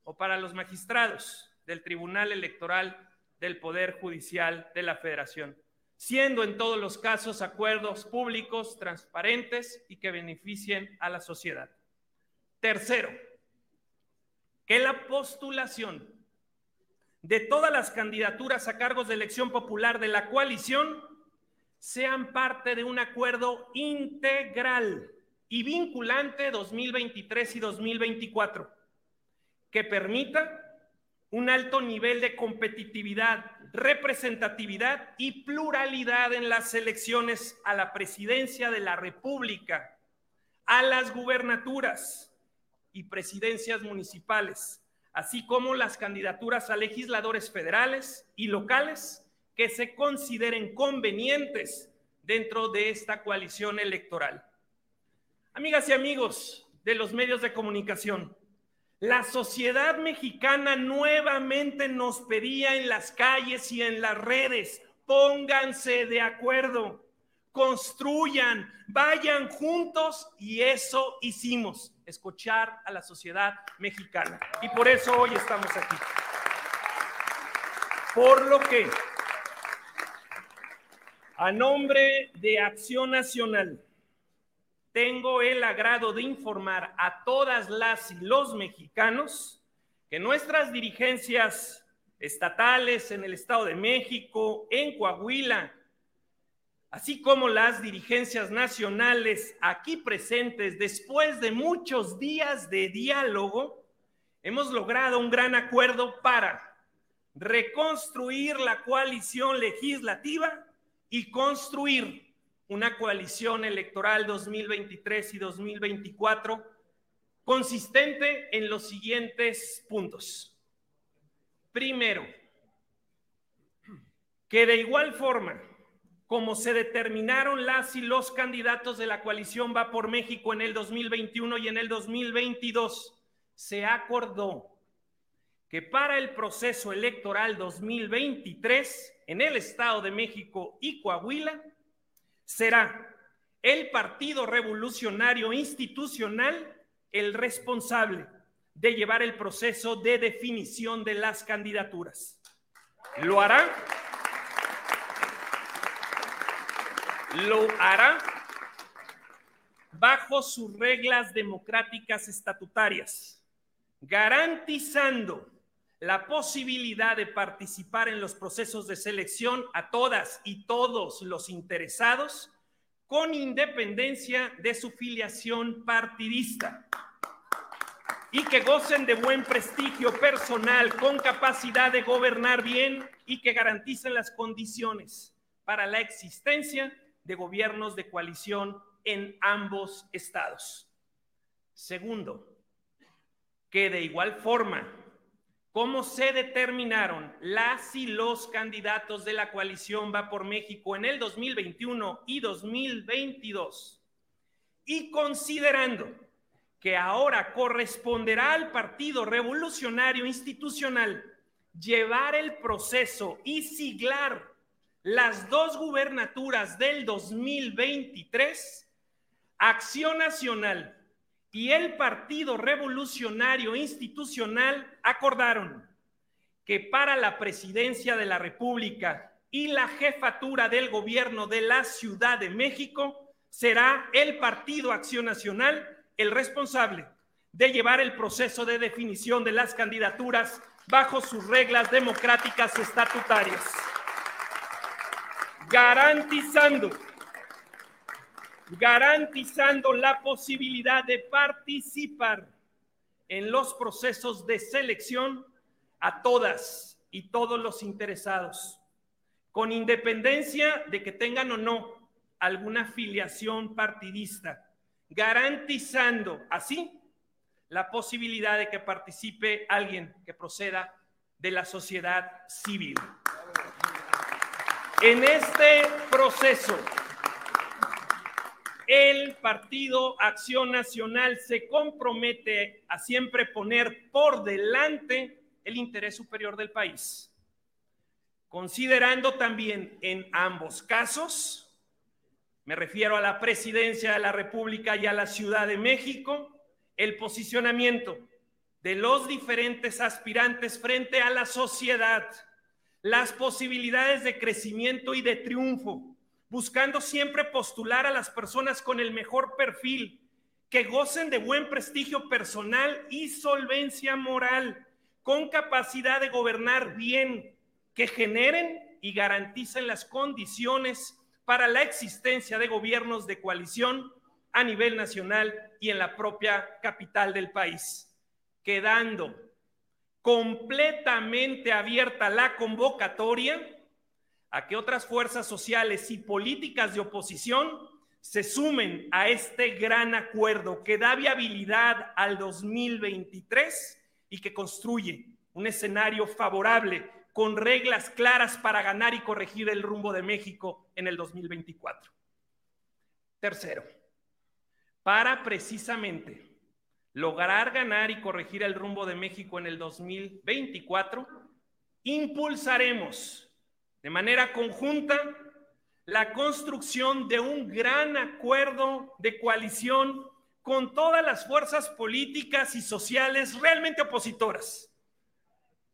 o para los magistrados del Tribunal Electoral del Poder Judicial de la Federación, siendo en todos los casos acuerdos públicos, transparentes y que beneficien a la sociedad. Tercero, que la postulación de todas las candidaturas a cargos de elección popular de la coalición sean parte de un acuerdo integral y vinculante 2023 y 2024 que permita un alto nivel de competitividad, representatividad y pluralidad en las elecciones a la presidencia de la República, a las gubernaturas, y presidencias municipales, así como las candidaturas a legisladores federales y locales que se consideren convenientes dentro de esta coalición electoral. Amigas y amigos de los medios de comunicación, La sociedad mexicana nuevamente nos pedía en las calles y en las redes, pónganse de acuerdo, construyan, vayan juntos y eso hicimos, escuchar a la sociedad mexicana. Y por eso hoy estamos aquí. Por lo que, a nombre de Acción Nacional, tengo el agrado de informar a todas las y los mexicanos que nuestras dirigencias estatales en el Estado de México, en Coahuila, así como las dirigencias nacionales aquí presentes, después de muchos días de diálogo, hemos logrado un gran acuerdo para reconstruir la coalición legislativa y construir una coalición electoral 2023 y 2024 consistente en los siguientes puntos. Primero, que de igual forma como se determinaron las y los candidatos de la coalición Va por México en el 2021 y en el 2022, se acordó que para el proceso electoral 2023 en el Estado de México y Coahuila, será el Partido Revolucionario Institucional el responsable de llevar el proceso de definición de las candidaturas. Lo hará. Lo hará bajo sus reglas democráticas estatutarias, garantizando la posibilidad de participar en los procesos de selección a todas y todos los interesados con independencia de su filiación partidista y que gocen de buen prestigio personal, con capacidad de gobernar bien y que garanticen las condiciones para la existencia de gobiernos de coalición en ambos estados. Segundo, que de igual forma cómo se determinaron las y los candidatos de la coalición Va por México en el 2021 y 2022. Y considerando que ahora corresponderá al Partido Revolucionario Institucional llevar el proceso y siglar las dos gubernaturas del 2023, Acción Nacional y el Partido Revolucionario Institucional acordaron que para la presidencia de la República y la jefatura del gobierno de la Ciudad de México será el Partido Acción Nacional el responsable de llevar el proceso de definición de las candidaturas bajo sus reglas democráticas estatutarias, garantizando garantizando la posibilidad de participar en los procesos de selección a todas y todos los interesados, con independencia de que tengan o no alguna filiación partidista, garantizando así la posibilidad de que participe alguien que proceda de la sociedad civil. En este proceso, el Partido Acción Nacional se compromete a siempre poner por delante el interés superior del país, considerando también en ambos casos, me refiero a la presidencia de la República y a la Ciudad de México, el posicionamiento de los diferentes aspirantes frente a la sociedad, las posibilidades de crecimiento y de triunfo buscando siempre postular a las personas con el mejor perfil, que gocen de buen prestigio personal y solvencia moral, con capacidad de gobernar bien, que generen y garanticen las condiciones para la existencia de gobiernos de coalición a nivel nacional y en la propia capital del país, quedando completamente abierta la convocatoria a que otras fuerzas sociales y políticas de oposición se sumen a este gran acuerdo que da viabilidad al 2023 y que construye un escenario favorable con reglas claras para ganar y corregir el rumbo de México en el 2024. Tercero, para precisamente lograr ganar y corregir el rumbo de México en el 2024, impulsaremos de manera conjunta la construcción de un gran acuerdo de coalición con todas las fuerzas políticas y sociales realmente opositoras.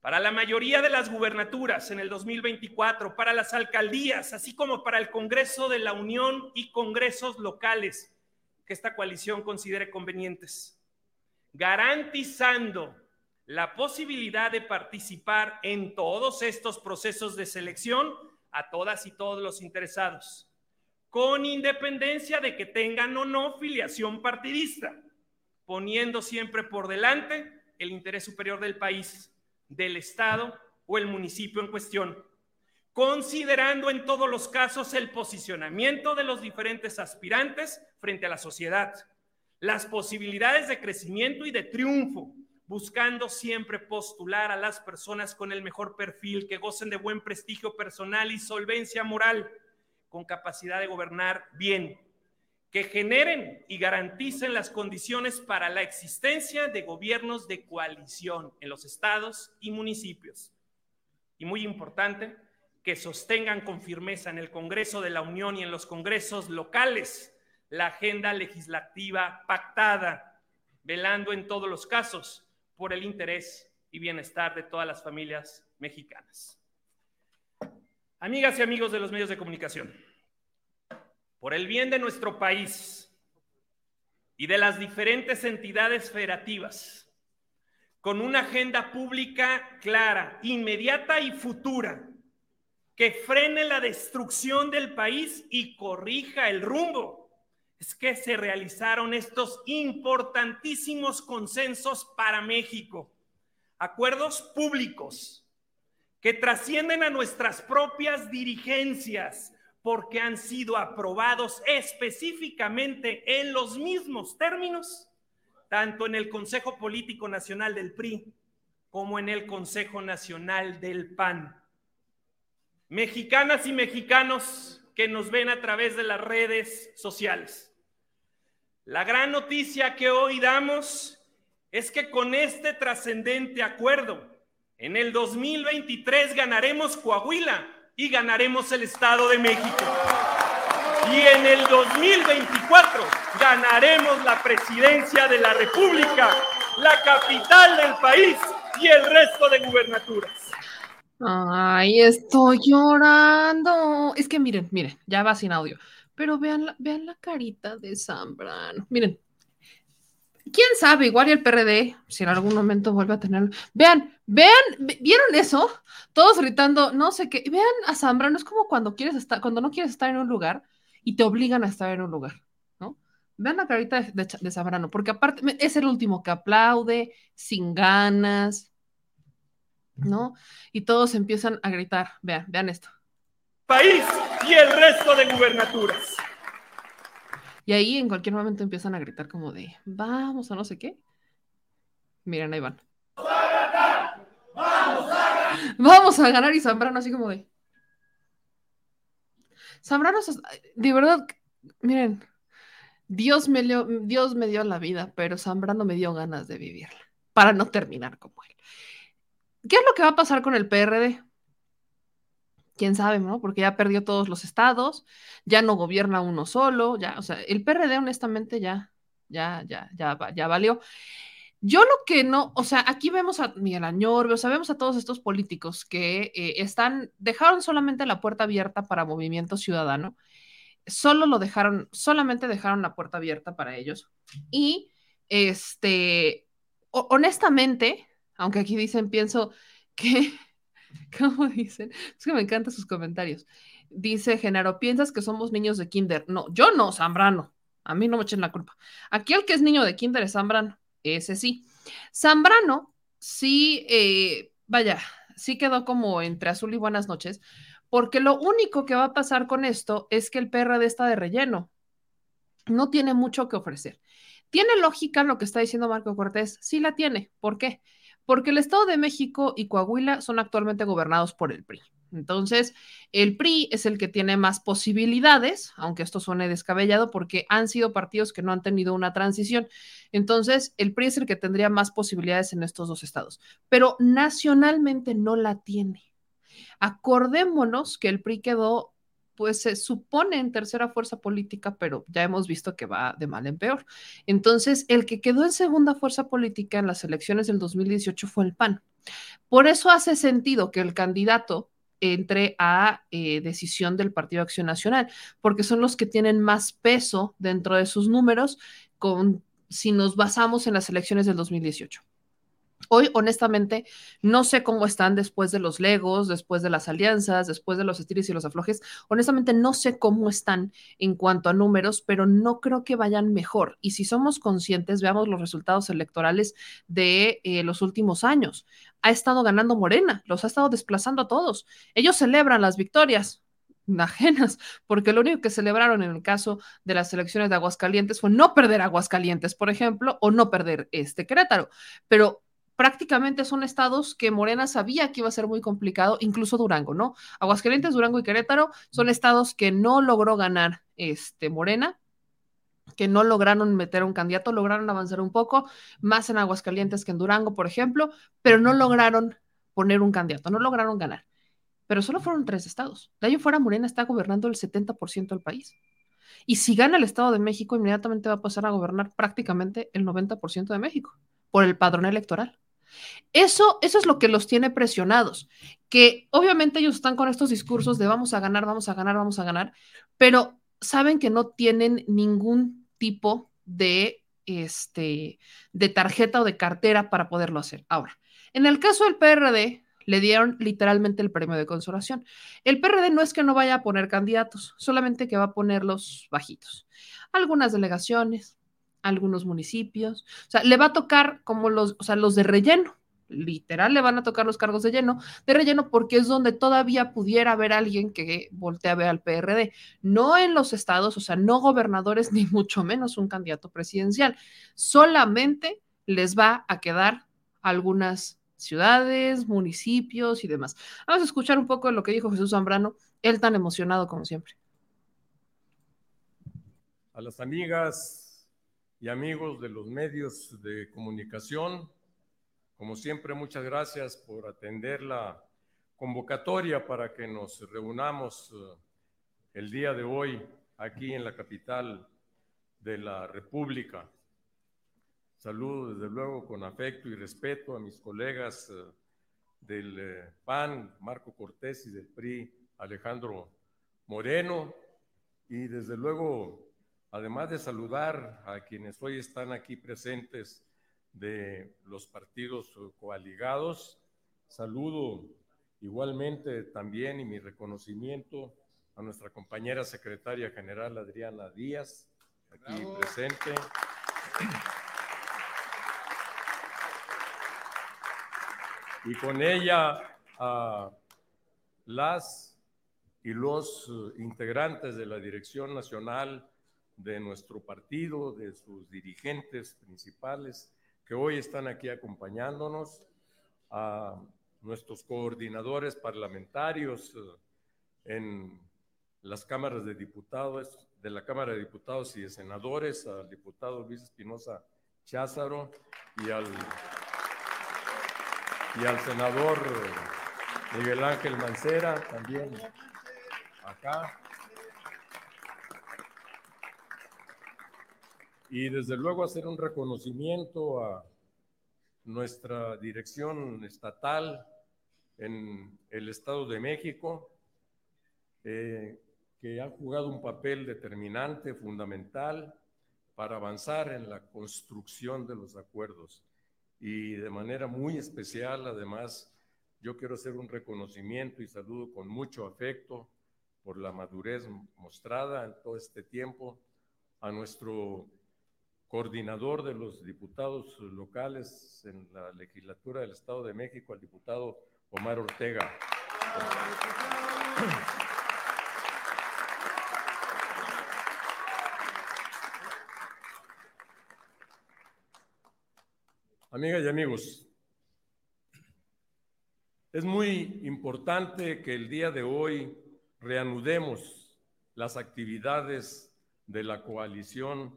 Para la mayoría de las gubernaturas en el 2024, para las alcaldías, así como para el Congreso de la Unión y congresos locales que esta coalición considere convenientes, garantizando la posibilidad de participar en todos estos procesos de selección a todas y todos los interesados, con independencia de que tengan o no filiación partidista, poniendo siempre por delante el interés superior del país, del Estado o el municipio en cuestión, considerando en todos los casos el posicionamiento de los diferentes aspirantes frente a la sociedad, las posibilidades de crecimiento y de triunfo, buscando siempre postular a las personas con el mejor perfil, que gocen de buen prestigio personal y solvencia moral, con capacidad de gobernar bien, que generen y garanticen las condiciones para la existencia de gobiernos de coalición en los estados y municipios. Y muy importante, que sostengan con firmeza en el Congreso de la Unión y en los congresos locales la agenda legislativa pactada, velando en todos los casos por el interés y bienestar de todas las familias mexicanas. Amigas y amigos de los medios de comunicación, por el bien de nuestro país y de las diferentes entidades federativas, con una agenda pública clara, inmediata y futura, que frene la destrucción del país y corrija el rumbo es que se realizaron estos importantísimos consensos para México, acuerdos públicos que trascienden a nuestras propias dirigencias porque han sido aprobados específicamente en los mismos términos, tanto en el Consejo Político Nacional del PRI como en el Consejo Nacional del PAN. Mexicanas y mexicanos que nos ven a través de las redes sociales. La gran noticia que hoy damos es que con este trascendente acuerdo, en el 2023 ganaremos Coahuila y ganaremos el Estado de México. Y en el 2024 ganaremos la presidencia de la República, la capital del país y el resto de gubernaturas. Ay, estoy llorando. Es que miren, miren, ya va sin audio. Pero vean la, vean la carita de Zambrano. Miren, quién sabe, igual y el PRD, si en algún momento vuelve a tenerlo. Vean, vean, ¿vieron eso? Todos gritando, no sé qué. Vean a Zambrano, es como cuando quieres estar, cuando no quieres estar en un lugar y te obligan a estar en un lugar, ¿no? Vean la carita de, de Zambrano, porque aparte es el último que aplaude, sin ganas, ¿no? Y todos empiezan a gritar. Vean, vean esto país y el resto de gubernaturas. Y ahí en cualquier momento empiezan a gritar como de, vamos a no sé qué. Miren, ahí van. Vamos a ganar y Zambrano así como de... Zambrano, de verdad, miren, Dios me, dio, Dios me dio la vida, pero Zambrano me dio ganas de vivirla, para no terminar como él. ¿Qué es lo que va a pasar con el PRD? Quién sabe, ¿no? Porque ya perdió todos los estados, ya no gobierna uno solo, ya, o sea, el PRD honestamente ya, ya, ya, ya, ya valió. Yo lo que no, o sea, aquí vemos a Miguel Añor, o sea, vemos a todos estos políticos que eh, están, dejaron solamente la puerta abierta para Movimiento Ciudadano, solo lo dejaron, solamente dejaron la puerta abierta para ellos. Y, este, honestamente, aunque aquí dicen, pienso que ¿Cómo dicen? Es que me encantan sus comentarios. Dice Genaro, ¿piensas que somos niños de kinder? No, yo no, Zambrano. A mí no me echen la culpa. Aquí el que es niño de kinder es Zambrano. Ese sí. Zambrano sí, eh, vaya, sí quedó como entre azul y buenas noches, porque lo único que va a pasar con esto es que el PRD está de relleno. No tiene mucho que ofrecer. ¿Tiene lógica lo que está diciendo Marco Cortés? Sí la tiene. ¿Por qué? Porque el Estado de México y Coahuila son actualmente gobernados por el PRI. Entonces, el PRI es el que tiene más posibilidades, aunque esto suene descabellado, porque han sido partidos que no han tenido una transición. Entonces, el PRI es el que tendría más posibilidades en estos dos estados, pero nacionalmente no la tiene. Acordémonos que el PRI quedó, pues se supone en tercera fuerza política, pero ya hemos visto que va de mal en peor. Entonces, el que quedó en segunda fuerza política en las elecciones del 2018 fue el PAN. Por eso hace sentido que el candidato entre a eh, decisión del Partido Acción Nacional, porque son los que tienen más peso dentro de sus números con, si nos basamos en las elecciones del 2018. Hoy, honestamente, no sé cómo están después de los legos, después de las alianzas, después de los estilos y los aflojes. Honestamente, no sé cómo están en cuanto a números, pero no creo que vayan mejor. Y si somos conscientes, veamos los resultados electorales de eh, los últimos años. Ha estado ganando Morena, los ha estado desplazando a todos. Ellos celebran las victorias, ajenas, porque lo único que celebraron en el caso de las elecciones de Aguascalientes fue no perder Aguascalientes, por ejemplo, o no perder este Querétaro. Pero prácticamente son estados que Morena sabía que iba a ser muy complicado, incluso Durango, ¿no? Aguascalientes, Durango y Querétaro son estados que no logró ganar este Morena, que no lograron meter un candidato, lograron avanzar un poco, más en Aguascalientes que en Durango, por ejemplo, pero no lograron poner un candidato, no lograron ganar. Pero solo fueron tres estados. De ahí fuera, Morena está gobernando el 70% del país. Y si gana el Estado de México, inmediatamente va a pasar a gobernar prácticamente el 90% de México por el padrón electoral. Eso, eso es lo que los tiene presionados, que obviamente ellos están con estos discursos de vamos a ganar, vamos a ganar, vamos a ganar, pero saben que no tienen ningún tipo de, este, de tarjeta o de cartera para poderlo hacer. Ahora, en el caso del PRD, le dieron literalmente el premio de consolación. El PRD no es que no vaya a poner candidatos, solamente que va a ponerlos bajitos. Algunas delegaciones, algunos municipios. O sea, le va a tocar como los, o sea, los de relleno. Literal, le van a tocar los cargos de lleno, de relleno, porque es donde todavía pudiera haber alguien que voltea a ver al PRD. No en los estados, o sea, no gobernadores, ni mucho menos un candidato presidencial. Solamente les va a quedar algunas ciudades, municipios y demás. Vamos a escuchar un poco de lo que dijo Jesús Zambrano, él tan emocionado como siempre. A las amigas y amigos de los medios de comunicación. Como siempre, muchas gracias por atender la convocatoria para que nos reunamos eh, el día de hoy aquí en la capital de la República. Saludo desde luego con afecto y respeto a mis colegas eh, del eh, PAN, Marco Cortés, y del PRI, Alejandro Moreno, y desde luego además de saludar a quienes hoy están aquí presentes de los partidos coaligados, saludo igualmente también y mi reconocimiento a nuestra compañera secretaria general Adriana Díaz, aquí presente. Y con ella a las y los integrantes de la Dirección Nacional de nuestro partido, de sus dirigentes principales que hoy están aquí acompañándonos, a nuestros coordinadores parlamentarios eh, en las cámaras de diputados, de la Cámara de Diputados y de Senadores, al diputado Luis Espinosa Cházaro y al, y al senador Miguel Ángel Mancera, también acá. Y desde luego hacer un reconocimiento a nuestra dirección estatal en el Estado de México, eh, que ha jugado un papel determinante, fundamental, para avanzar en la construcción de los acuerdos. Y de manera muy especial, además, yo quiero hacer un reconocimiento y saludo con mucho afecto por la madurez mostrada en todo este tiempo a nuestro coordinador de los diputados locales en la legislatura del Estado de México, al diputado Omar Ortega. Amigas y amigos, Es muy importante que el día de hoy reanudemos las actividades de la coalición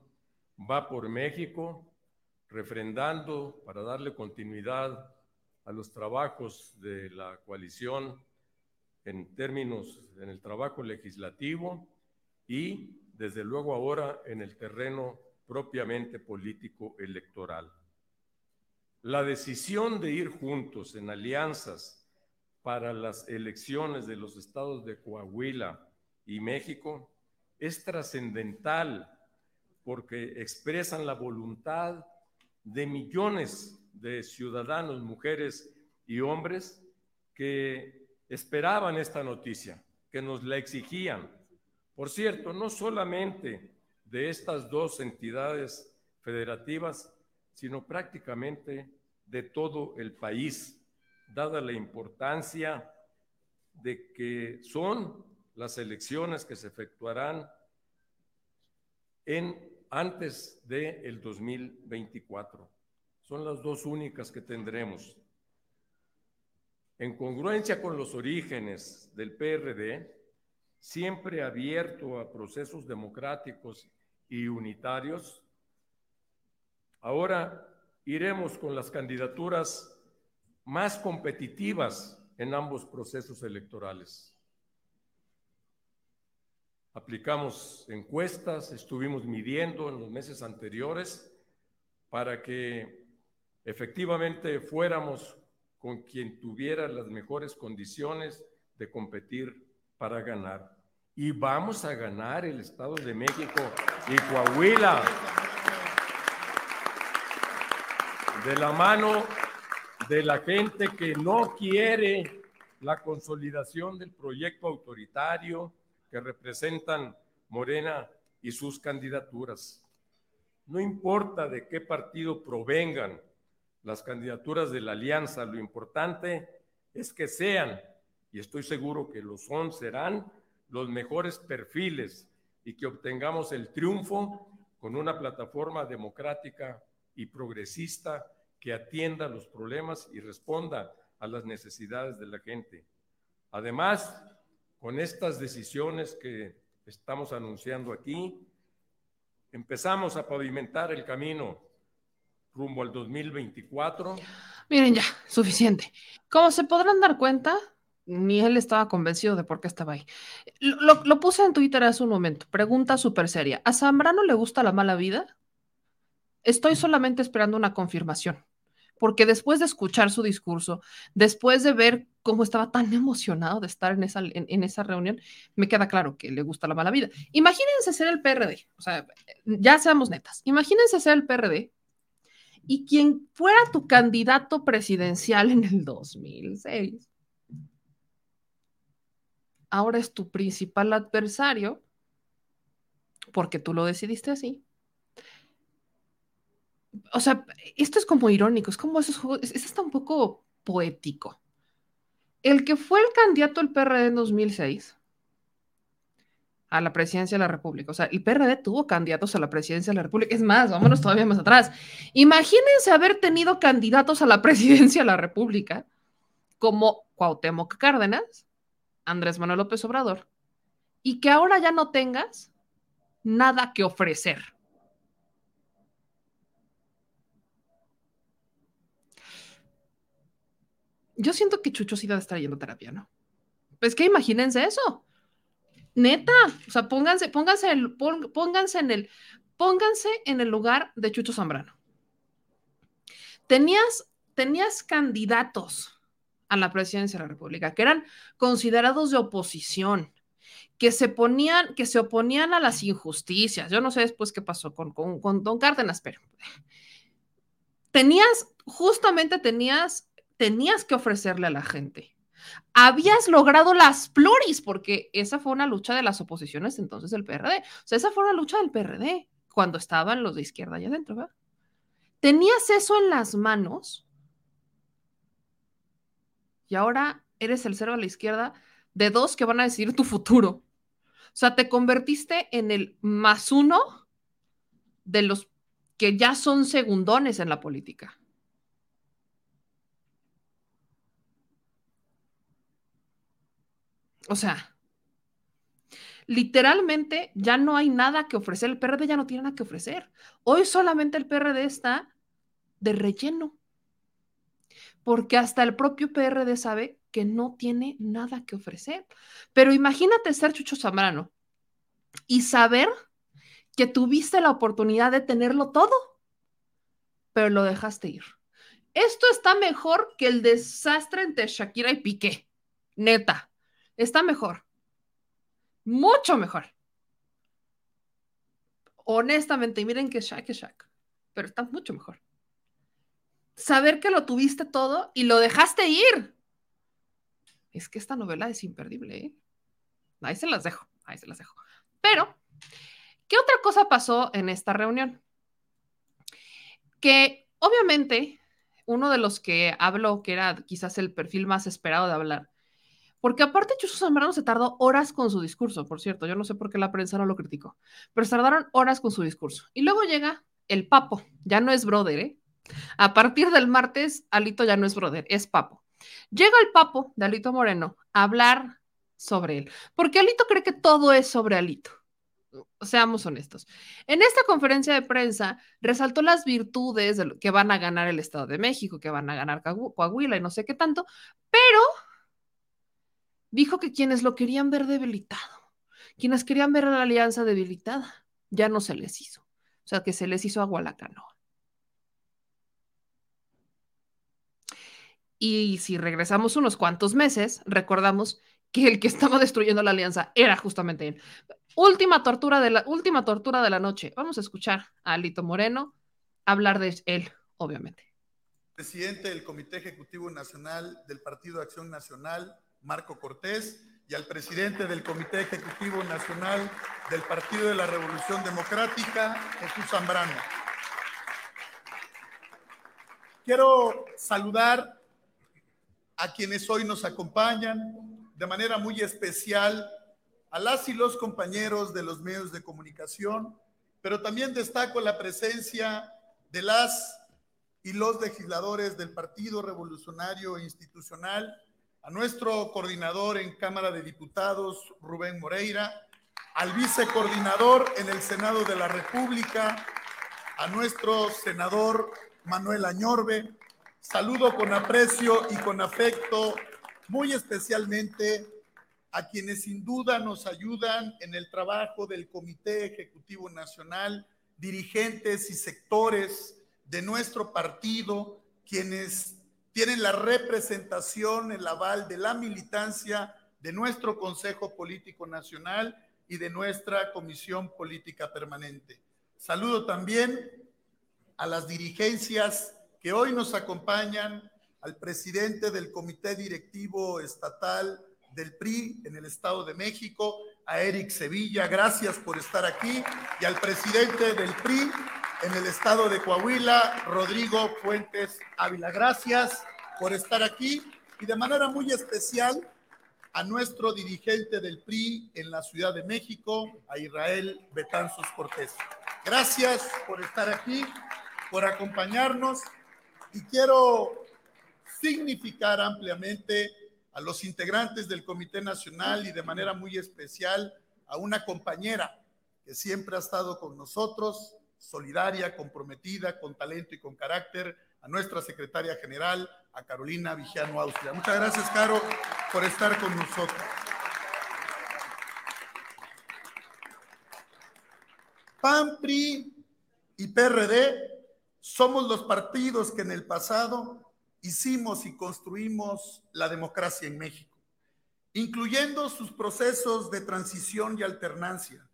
Va por México, refrendando para darle continuidad a los trabajos de la coalición en términos en el trabajo legislativo y desde luego ahora en el terreno propiamente político electoral. La decisión de ir juntos en alianzas para las elecciones de los estados de Coahuila y México es trascendental porque expresan la voluntad de millones de ciudadanos, mujeres y hombres que esperaban esta noticia, que nos la exigían. Por cierto, no solamente de estas dos entidades federativas, sino prácticamente de todo el país, dada la importancia de que son las elecciones que se efectuarán en antes del el 2024. Son las dos únicas que tendremos. En congruencia con los orígenes del PRD, siempre abierto a procesos democráticos y unitarios, ahora iremos con las candidaturas más competitivas en ambos procesos electorales. Aplicamos encuestas, estuvimos midiendo en los meses anteriores para que efectivamente fuéramos con quien tuviera las mejores condiciones de competir para ganar. Y vamos a ganar el Estado de México y Coahuila. De la mano de la gente que no quiere la consolidación del proyecto autoritario, que representan Morena y sus candidaturas. No importa de qué partido provengan las candidaturas de la alianza, lo importante es que sean, y estoy seguro que lo son, serán los mejores perfiles y que obtengamos el triunfo con una plataforma democrática y progresista que atienda los problemas y responda a las necesidades de la gente. Además, con estas decisiones que estamos anunciando aquí, empezamos a pavimentar el camino rumbo al 2024. Miren ya, suficiente. Como se podrán dar cuenta, ni él estaba convencido de por qué estaba ahí. Lo, puse en Twitter hace un momento. Pregunta súper seria. ¿A Zambrano le gusta la mala vida? Estoy solamente esperando una confirmación porque después de escuchar su discurso, después de ver cómo estaba tan emocionado de estar en esa, en, esa reunión, me queda claro que le gusta la mala vida. Imagínense ser el PRD, o sea, ya seamos netas, imagínense ser el PRD y quien fuera tu candidato presidencial en el 2006, ahora es tu principal adversario, porque tú lo decidiste así, o sea, esto es como irónico, es como esos juegos, es, está un poco poético. El que fue el candidato del PRD en 2006 a la presidencia de la República, o sea, el PRD tuvo candidatos a la presidencia de la República, es más, vámonos todavía más atrás. Imagínense haber tenido candidatos a la presidencia de la República como Cuauhtémoc Cárdenas, Andrés Manuel López Obrador, y que ahora ya no tengas nada que ofrecer. Yo siento que Chucho sí debe estar yendo terapia, ¿no? Pues que imagínense eso. Neta, o sea, pónganse, pónganse, el, pónganse en el, pónganse en el lugar de Chucho Zambrano. Tenías, tenías candidatos a la presidencia de la República que eran considerados de oposición, que se ponían, que se oponían a las injusticias. Yo no sé después qué pasó con, con, con Don Cárdenas, pero tenías, justamente tenías tenías que ofrecerle a la gente. Habías logrado las pluris, porque esa fue una lucha de las oposiciones entonces del PRD. O sea, esa fue una lucha del PRD cuando estaban los de izquierda allá adentro, ¿verdad? Tenías eso en las manos y ahora eres el cero a la izquierda de dos que van a decidir tu futuro. O sea, te convertiste en el más uno de los que ya son segundones en la política. O sea, literalmente ya no hay nada que ofrecer. El PRD ya no tiene nada que ofrecer. Hoy solamente el PRD está de relleno. Porque hasta el propio PRD sabe que no tiene nada que ofrecer. Pero imagínate ser Chucho Zambrano y saber que tuviste la oportunidad de tenerlo todo, pero lo dejaste ir. Esto está mejor que el desastre entre Shakira y Piqué. Neta, está mejor. Mucho mejor. Honestamente, y miren que Shak es Shak, pero está mucho mejor. Saber que lo tuviste todo y lo dejaste ir. Es que esta novela es imperdible, ¿eh? Ahí se las dejo, ahí se las dejo. Pero, ¿qué otra cosa pasó en esta reunión? Que obviamente uno de los que habló, que era quizás el perfil más esperado de hablar, porque aparte Chucho Zambrano se tardó horas con su discurso, por cierto, yo no sé por qué la prensa no lo criticó, pero se tardaron horas con su discurso. Y luego llega el Papo, ya no es brother, ¿eh? A partir del martes, Alito ya no es brother, es Papo. Llega el Papo de Alito Moreno a hablar sobre él, porque Alito cree que todo es sobre Alito seamos honestos. En esta conferencia de prensa resaltó las virtudes de que van a ganar el Estado de México, que van a ganar Coahuila y no sé qué tanto, pero dijo que quienes lo querían ver debilitado, quienes querían ver a la alianza debilitada, ya no se les hizo. O sea, que se les hizo agua a la canoa. Y si regresamos unos cuantos meses, recordamos que el que estaba destruyendo la alianza era justamente él. Última tortura de la, última tortura de la noche. Vamos a escuchar a Alito Moreno hablar de él, obviamente. Presidente del Comité Ejecutivo Nacional del Partido Acción Nacional, Marco Cortés, y al presidente del Comité Ejecutivo Nacional del Partido de la Revolución Democrática, Jesús Zambrano. Quiero saludar a quienes hoy nos acompañan, de manera muy especial a las y los compañeros de los medios de comunicación, pero también destaco la presencia de las y los legisladores del Partido Revolucionario Institucional, a nuestro coordinador en Cámara de Diputados, Rubén Moreira, al vicecoordinador en el Senado de la República, a nuestro senador Manuel Añorbe. Saludo con aprecio y con afecto, muy especialmente a quienes sin duda nos ayudan en el trabajo del Comité Ejecutivo Nacional, dirigentes y sectores de nuestro partido, quienes tienen la representación, el aval de la militancia de nuestro Consejo Político Nacional y de nuestra Comisión Política Permanente. Saludo también a las dirigencias que hoy nos acompañan, al presidente del Comité Directivo Estatal del PRI en el Estado de México, a Eric Sevilla, gracias por estar aquí, y al presidente del PRI en el Estado de Coahuila, Rodrigo Fuentes Ávila, gracias por estar aquí, y de manera muy especial a nuestro dirigente del PRI en la Ciudad de México, a Israel Betanzos Cortés. Gracias por estar aquí, por acompañarnos, y quiero significar ampliamente a los integrantes del Comité Nacional y de manera muy especial a una compañera que siempre ha estado con nosotros, solidaria, comprometida, con talento y con carácter, a nuestra secretaria general, a Carolina Vigiano Austria. Muchas gracias, Caro, por estar con nosotros. PAN, PRI y PRD somos los partidos que en el pasado hicimos y construimos la democracia en México, incluyendo sus procesos de transición y alternancia.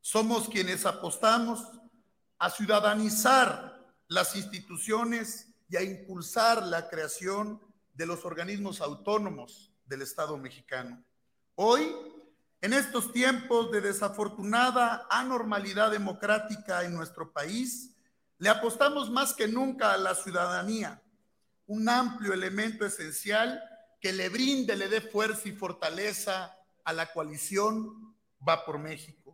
Somos quienes apostamos a ciudadanizar las instituciones y a impulsar la creación de los organismos autónomos del Estado mexicano. Hoy, en estos tiempos de desafortunada anormalidad democrática en nuestro país, le apostamos más que nunca a la ciudadanía, un amplio elemento esencial que le brinde, le dé fuerza y fortaleza a la coalición Va por México.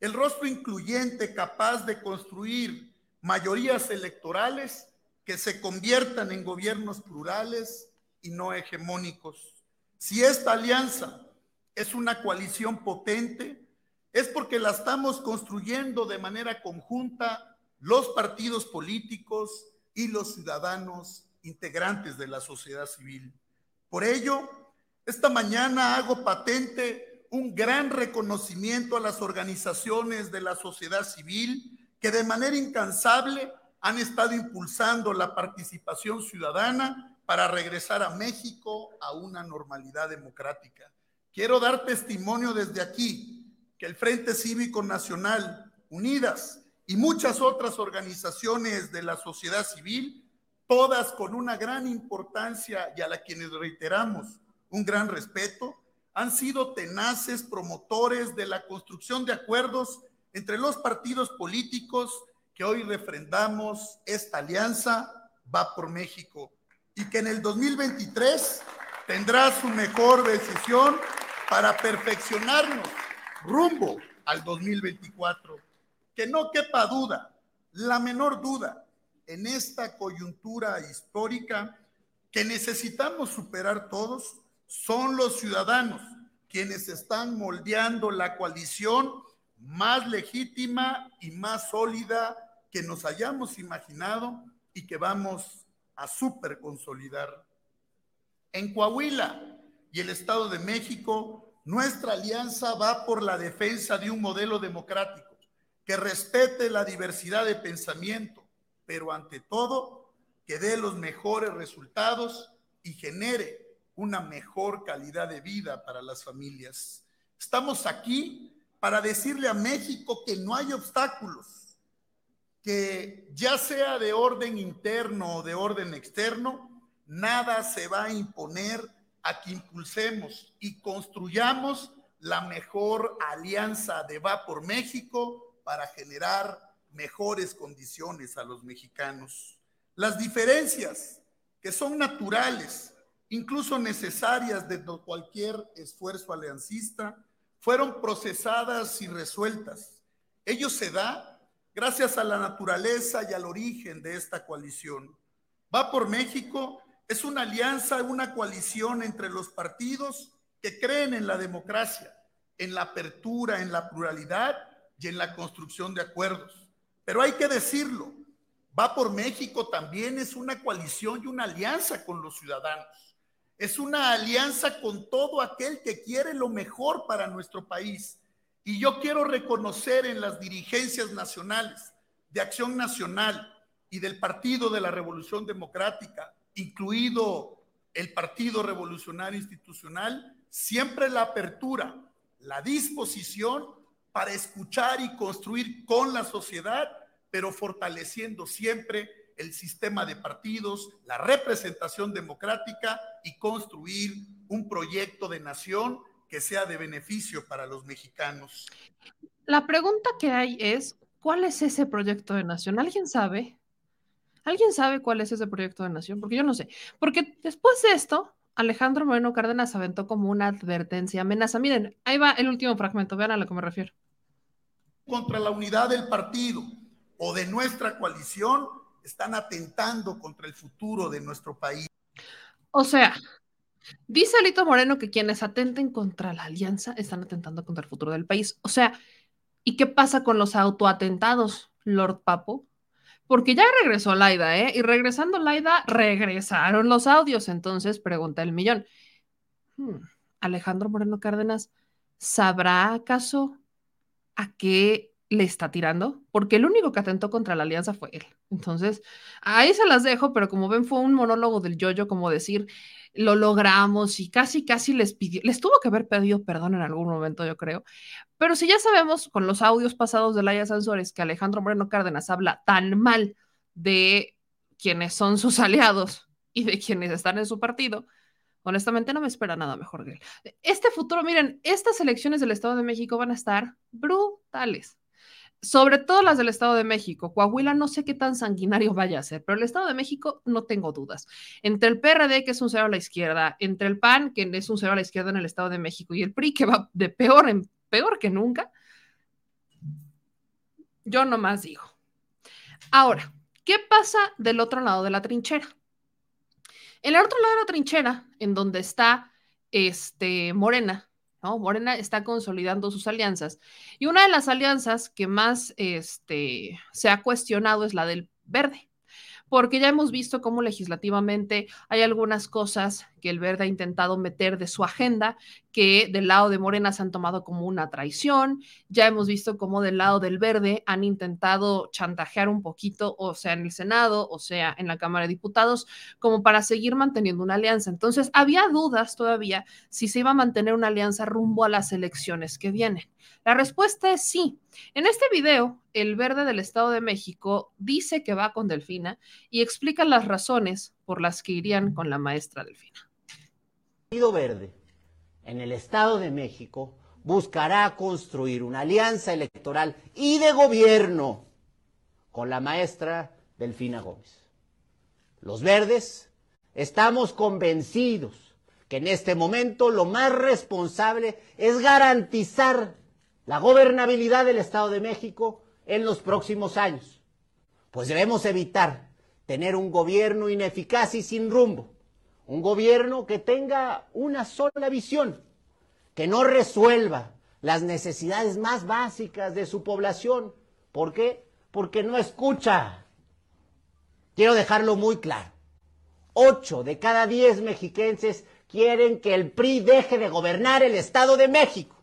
El rostro incluyente capaz de construir mayorías electorales que se conviertan en gobiernos plurales y no hegemónicos. Si esta alianza es una coalición potente, es porque la estamos construyendo de manera conjunta los partidos políticos y los ciudadanos integrantes de la sociedad civil. Por ello, esta mañana hago patente un gran reconocimiento a las organizaciones de la sociedad civil que de manera incansable han estado impulsando la participación ciudadana para regresar a México a una normalidad democrática. Quiero dar testimonio desde aquí que el Frente Cívico Nacional, Unidas y muchas otras organizaciones de la sociedad civil, todas con una gran importancia y a la quienes reiteramos un gran respeto, han sido tenaces promotores de la construcción de acuerdos entre los partidos políticos que hoy refrendamos esta alianza va por México y que en el 2023 tendrá su mejor decisión para perfeccionarnos rumbo al 2024. Que no quepa duda, la menor duda, en esta coyuntura histórica que necesitamos superar todos, son los ciudadanos quienes están moldeando la coalición más legítima y más sólida que nos hayamos imaginado y que vamos a super consolidar. En Coahuila y el Estado de México, nuestra alianza va por la defensa de un modelo democrático que respete la diversidad de pensamiento, pero ante todo, que dé los mejores resultados y genere una mejor calidad de vida para las familias. Estamos aquí para decirle a México que no hay obstáculos que ya sea de orden interno o de orden externo, nada se va a imponer a que impulsemos y construyamos la mejor alianza de Va por México para generar mejores condiciones a los mexicanos. Las diferencias que son naturales, incluso necesarias de cualquier esfuerzo aliancista, fueron procesadas y resueltas. Ello se da gracias a la naturaleza y al origen de esta coalición. Va por México es una alianza, una coalición entre los partidos que creen en la democracia, en la apertura, en la pluralidad y en la construcción de acuerdos. Pero hay que decirlo, Va por México también es una coalición y una alianza con los ciudadanos. Es una alianza con todo aquel que quiere lo mejor para nuestro país. Y yo quiero reconocer en las dirigencias nacionales de Acción Nacional y del Partido de la Revolución Democrática, incluido el Partido Revolucionario Institucional, siempre la apertura, la disposición para escuchar y construir con la sociedad, pero fortaleciendo siempre el sistema de partidos, la representación democrática y construir un proyecto de nación que sea de beneficio para los mexicanos. La pregunta que hay es, ¿cuál es ese proyecto de nación? ¿Alguien sabe? ¿Alguien sabe cuál es ese proyecto de nación? Porque yo no sé. Porque después de esto, Alejandro Moreno Cárdenas aventó como una advertencia, amenaza. Miren, ahí va el último fragmento, vean a lo que me refiero. Contra la unidad del partido o de nuestra coalición, están atentando contra el futuro de nuestro país. O sea, Dice Alito Moreno que quienes atenten contra la alianza están atentando contra el futuro del país. O sea, ¿y qué pasa con los autoatentados, Lord Papo? Porque ya regresó Laida, ¿eh? Y regresando Laida, regresaron los audios. Entonces, pregunta el millón. Hmm, Alejandro Moreno Cárdenas, ¿sabrá acaso a qué le está tirando? Porque el único que atentó contra la alianza fue él. Entonces, ahí se las dejo, pero como ven, fue un monólogo del yoyo, como decir, lo logramos y casi, casi les pidió, les tuvo que haber pedido perdón en algún momento, yo creo. Pero si ya sabemos con los audios pasados de Laia Sansores que Alejandro Moreno Cárdenas habla tan mal de quienes son sus aliados y de quienes están en su partido, honestamente no me espera nada mejor de él. Este futuro, miren, estas elecciones del Estado de México van a estar brutales sobre todo las del Estado de México. Coahuila no sé qué tan sanguinario vaya a ser, pero el Estado de México no tengo dudas. Entre el PRD, que es un cero a la izquierda, entre el PAN, que es un cero a la izquierda en el Estado de México, y el PRI, que va de peor en peor que nunca, yo nomás digo. Ahora, ¿qué pasa del otro lado de la trinchera? En el otro lado de la trinchera, en donde está este, Morena, ¿no? Morena está consolidando sus alianzas. Y una de las alianzas que más este, se ha cuestionado es la del verde porque ya hemos visto cómo legislativamente hay algunas cosas que el verde ha intentado meter de su agenda que del lado de Morena se han tomado como una traición. Ya hemos visto cómo del lado del verde han intentado chantajear un poquito, o sea, en el Senado, o sea, en la Cámara de Diputados, como para seguir manteniendo una alianza. Entonces, había dudas todavía si se iba a mantener una alianza rumbo a las elecciones que vienen. La respuesta es sí. En este video, el verde del Estado de México dice que va con Delfina y explica las razones por las que irían con la maestra Delfina. El Partido Verde en el Estado de México buscará construir una alianza electoral y de gobierno con la maestra Delfina Gómez. Los verdes estamos convencidos que en este momento lo más responsable es garantizar la gobernabilidad del Estado de México en los próximos años. Pues debemos evitar tener un gobierno ineficaz y sin rumbo un gobierno que tenga una sola visión, que no resuelva las necesidades más básicas de su población. ¿Por qué? Porque no escucha. Quiero dejarlo muy claro. Ocho de cada diez mexiquenses quieren que el PRI deje de gobernar el Estado de México.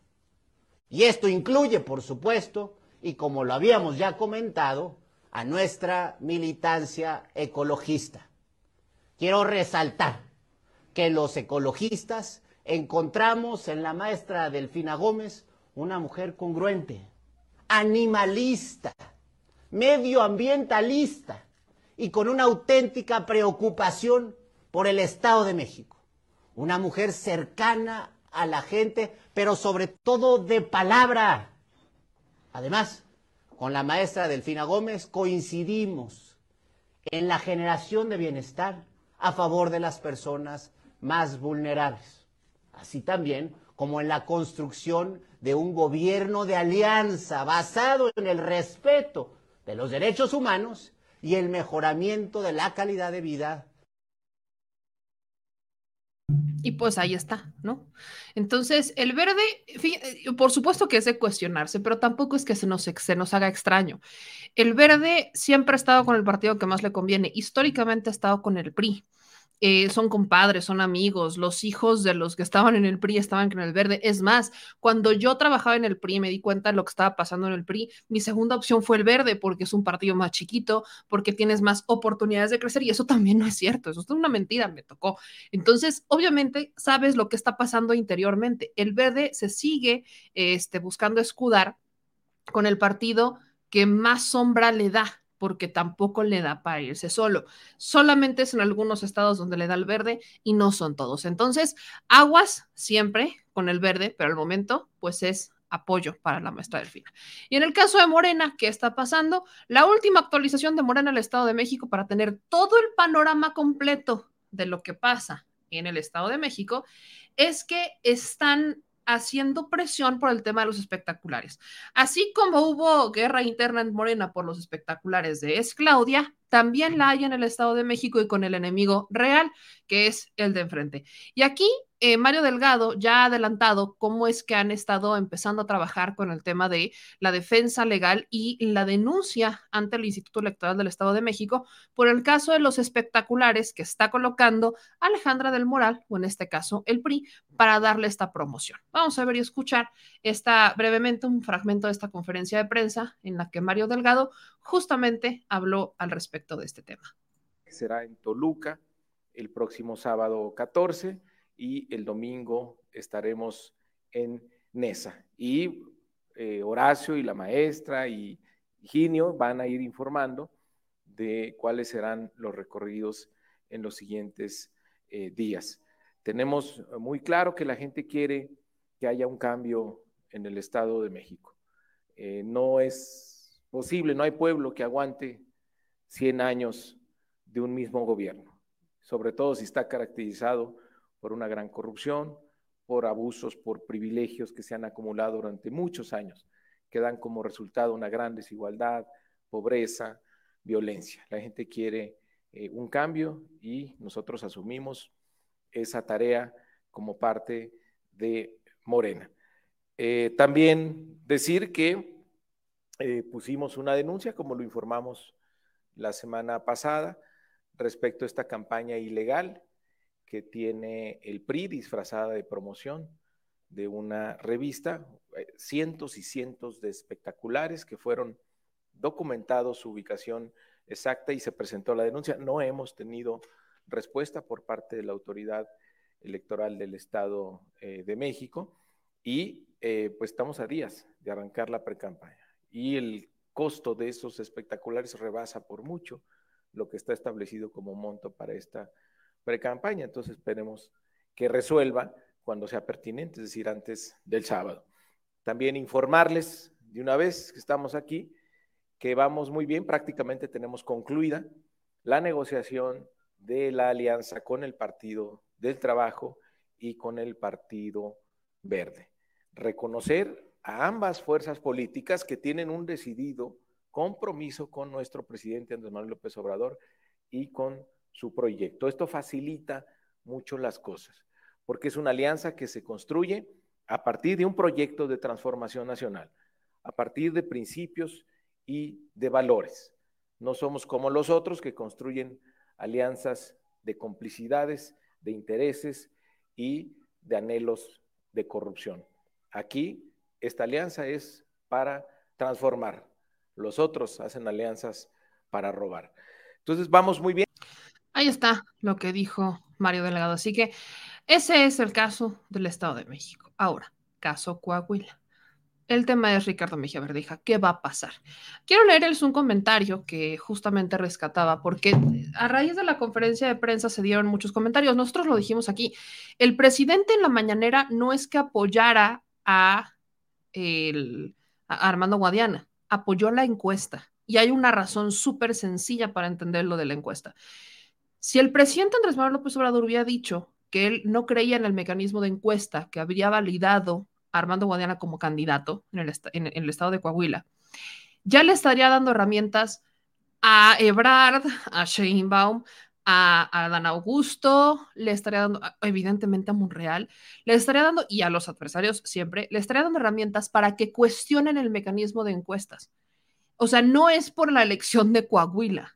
Y esto incluye, por supuesto, y como lo habíamos ya comentado, a nuestra militancia ecologista. Quiero resaltar que los ecologistas encontramos en la maestra Delfina Gómez una mujer congruente, animalista, medioambientalista y con una auténtica preocupación por el Estado de México. Una mujer cercana a la gente, pero sobre todo de palabra. Además, con la maestra Delfina Gómez coincidimos en la generación de bienestar a favor de las personas más vulnerables, así también como en la construcción de un gobierno de alianza basado en el respeto de los derechos humanos y el mejoramiento de la calidad de vida. Y pues ahí está, ¿no? Entonces, el verde, eh, por supuesto que es de cuestionarse, pero tampoco es que se nos, se nos haga extraño. El verde siempre ha estado con el partido que más le conviene. Históricamente ha estado con el PRI. Eh, son compadres, son amigos, los hijos de los que estaban en el PRI estaban en el verde. Es más, cuando yo trabajaba en el PRI me di cuenta de lo que estaba pasando en el PRI, mi segunda opción fue el verde porque es un partido más chiquito, porque tienes más oportunidades de crecer y eso también no es cierto, eso es una mentira, me tocó. Entonces, obviamente, sabes lo que está pasando interiormente. El verde se sigue este, buscando escudar con el partido que más sombra le da porque tampoco le da para irse solo. Solamente es en algunos estados donde le da el verde y no son todos. Entonces, aguas siempre con el verde, pero al momento, pues es apoyo para la maestra Delfina. Y en el caso de Morena, ¿qué está pasando? La última actualización de Morena el Estado de México para tener todo el panorama completo de lo que pasa en el Estado de México es que están haciendo presión por el tema de los espectaculares. Así como hubo guerra interna en Morena por los espectaculares de Es Claudia, también la hay en el Estado de México y con el enemigo real, que es el de enfrente. Y aquí eh, Mario Delgado ya ha adelantado cómo es que han estado empezando a trabajar con el tema de la defensa legal y la denuncia ante el Instituto Electoral del Estado de México por el caso de los espectaculares que está colocando Alejandra del Moral, o en este caso el PRI, para darle esta promoción. Vamos a ver y escuchar esta, brevemente un fragmento de esta conferencia de prensa en la que Mario Delgado justamente habló al respecto de este tema. Será en Toluca el próximo sábado 14 y el domingo estaremos en Nesa. Y eh, Horacio y la maestra y Ginio van a ir informando de cuáles serán los recorridos en los siguientes eh, días. Tenemos muy claro que la gente quiere que haya un cambio en el Estado de México. Eh, no es posible, no hay pueblo que aguante 100 años de un mismo gobierno, sobre todo si está caracterizado por una gran corrupción, por abusos, por privilegios que se han acumulado durante muchos años, que dan como resultado una gran desigualdad, pobreza, violencia. La gente quiere eh, un cambio y nosotros asumimos esa tarea como parte de Morena. Eh, también decir que eh, pusimos una denuncia, como lo informamos la semana pasada, respecto a esta campaña ilegal que tiene el PRI disfrazada de promoción de una revista, eh, cientos y cientos de espectaculares que fueron documentados su ubicación exacta y se presentó la denuncia. No hemos tenido respuesta por parte de la autoridad electoral del Estado eh, de México y eh, pues estamos a días de arrancar la precampaña y el costo de esos espectaculares rebasa por mucho lo que está establecido como monto para esta precampaña. Entonces esperemos que resuelva cuando sea pertinente, es decir, antes del sábado. También informarles de una vez que estamos aquí que vamos muy bien, prácticamente tenemos concluida la negociación de la alianza con el Partido del Trabajo y con el Partido Verde. Reconocer a ambas fuerzas políticas que tienen un decidido compromiso con nuestro presidente Andrés Manuel López Obrador y con su proyecto. Esto facilita mucho las cosas, porque es una alianza que se construye a partir de un proyecto de transformación nacional, a partir de principios y de valores. No somos como los otros que construyen alianzas de complicidades, de intereses y de anhelos de corrupción. Aquí esta alianza es para transformar. Los otros hacen alianzas para robar. Entonces vamos muy bien. Ahí está lo que dijo Mario Delgado. Así que ese es el caso del Estado de México. Ahora, caso Coahuila. El tema es Ricardo Mejía Verdeja. ¿Qué va a pasar? Quiero leerles un comentario que justamente rescataba, porque a raíz de la conferencia de prensa se dieron muchos comentarios. Nosotros lo dijimos aquí. El presidente en la mañanera no es que apoyara a, el, a Armando Guadiana, apoyó la encuesta. Y hay una razón súper sencilla para entender lo de la encuesta. Si el presidente Andrés Manuel López Obrador hubiera dicho que él no creía en el mecanismo de encuesta que habría validado Armando Guadiana como candidato en el, estado de Coahuila, ya le estaría dando herramientas a Ebrard, a Sheinbaum, a, a Dan Augusto, le estaría dando, evidentemente a Monreal, le estaría dando, y a los adversarios siempre, le estaría dando herramientas para que cuestionen el mecanismo de encuestas. O sea, no es por la elección de Coahuila,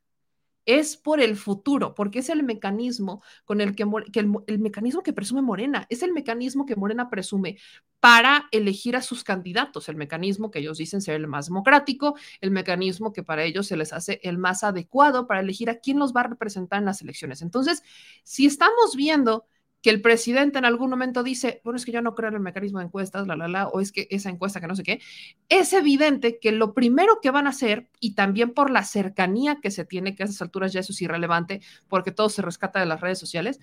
es por el futuro, porque es el mecanismo con el que, el, mecanismo que presume Morena, es el mecanismo que Morena presume para elegir a sus candidatos, el mecanismo que ellos dicen ser el más democrático, el mecanismo que para ellos se les hace el más adecuado para elegir a quién los va a representar en las elecciones. Entonces, si estamos viendo que el presidente en algún momento dice, bueno, es que yo no creo en el mecanismo de encuestas, la, la, la, o es que esa encuesta que no sé qué, es evidente que lo primero que van a hacer, y también por la cercanía que se tiene, que a esas alturas ya eso es irrelevante, porque todo se rescata de las redes sociales,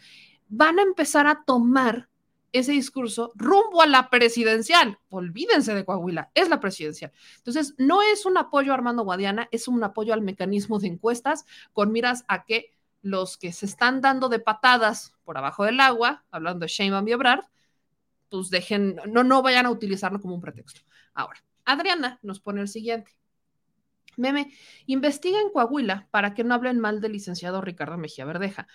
van a empezar a tomar ese discurso rumbo a la presidencial. Olvídense de Coahuila, es la presidencial. Entonces, no es un apoyo a Armando Guadiana, es un apoyo al mecanismo de encuestas con miras a que los que se están dando de patadas por abajo del agua, hablando de Sheinbaum y Ebrard, pues dejen, no, no vayan a utilizarlo como un pretexto. Ahora, Adriana nos pone el siguiente. Meme, investiga en Coahuila para que no hablen mal del licenciado Ricardo Mejía Verdeja.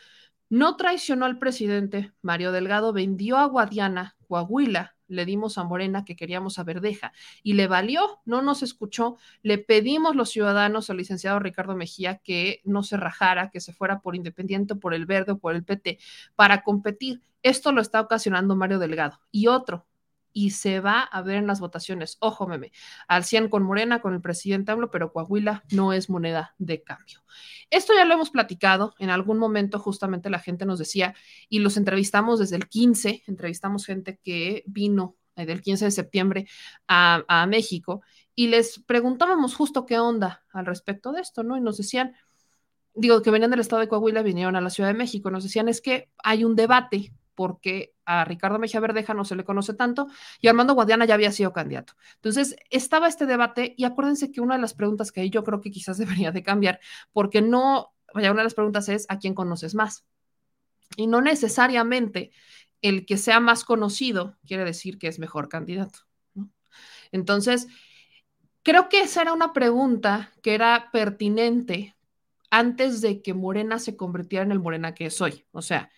No traicionó al presidente. Mario Delgado vendió a Guadiana, Coahuila, le dimos a Morena que queríamos a Verdeja y le valió, no nos escuchó, le pedimos los ciudadanos al licenciado Ricardo Mejía que no se rajara, que se fuera por Independiente, por el Verde o por el PT para competir. Esto lo está ocasionando Mario Delgado. Y otro, y se va a ver en las votaciones. Ojo, meme, al 100 con Morena, con el presidente hablo, pero Coahuila no es moneda de cambio. Esto ya lo hemos platicado, en algún momento justamente la gente nos decía, y los entrevistamos desde el 15, entrevistamos gente que vino eh, del 15 de septiembre a, a México, y les preguntábamos justo qué onda al respecto de esto, ¿no? Y nos decían, digo, que venían del estado de Coahuila, vinieron a la Ciudad de México, nos decían es que hay un debate porque a Ricardo Mejía Verdeja no se le conoce tanto y Armando Guadiana ya había sido candidato. Entonces, estaba este debate y acuérdense que una de las preguntas que ahí yo creo que quizás debería de cambiar, porque no, vaya, una de las preguntas es, ¿a quién conoces más? Y no necesariamente el que sea más conocido quiere decir que es mejor candidato. Entonces, creo que esa era una pregunta que era pertinente antes de que Morena se convirtiera en el Morena que es hoy. O sea,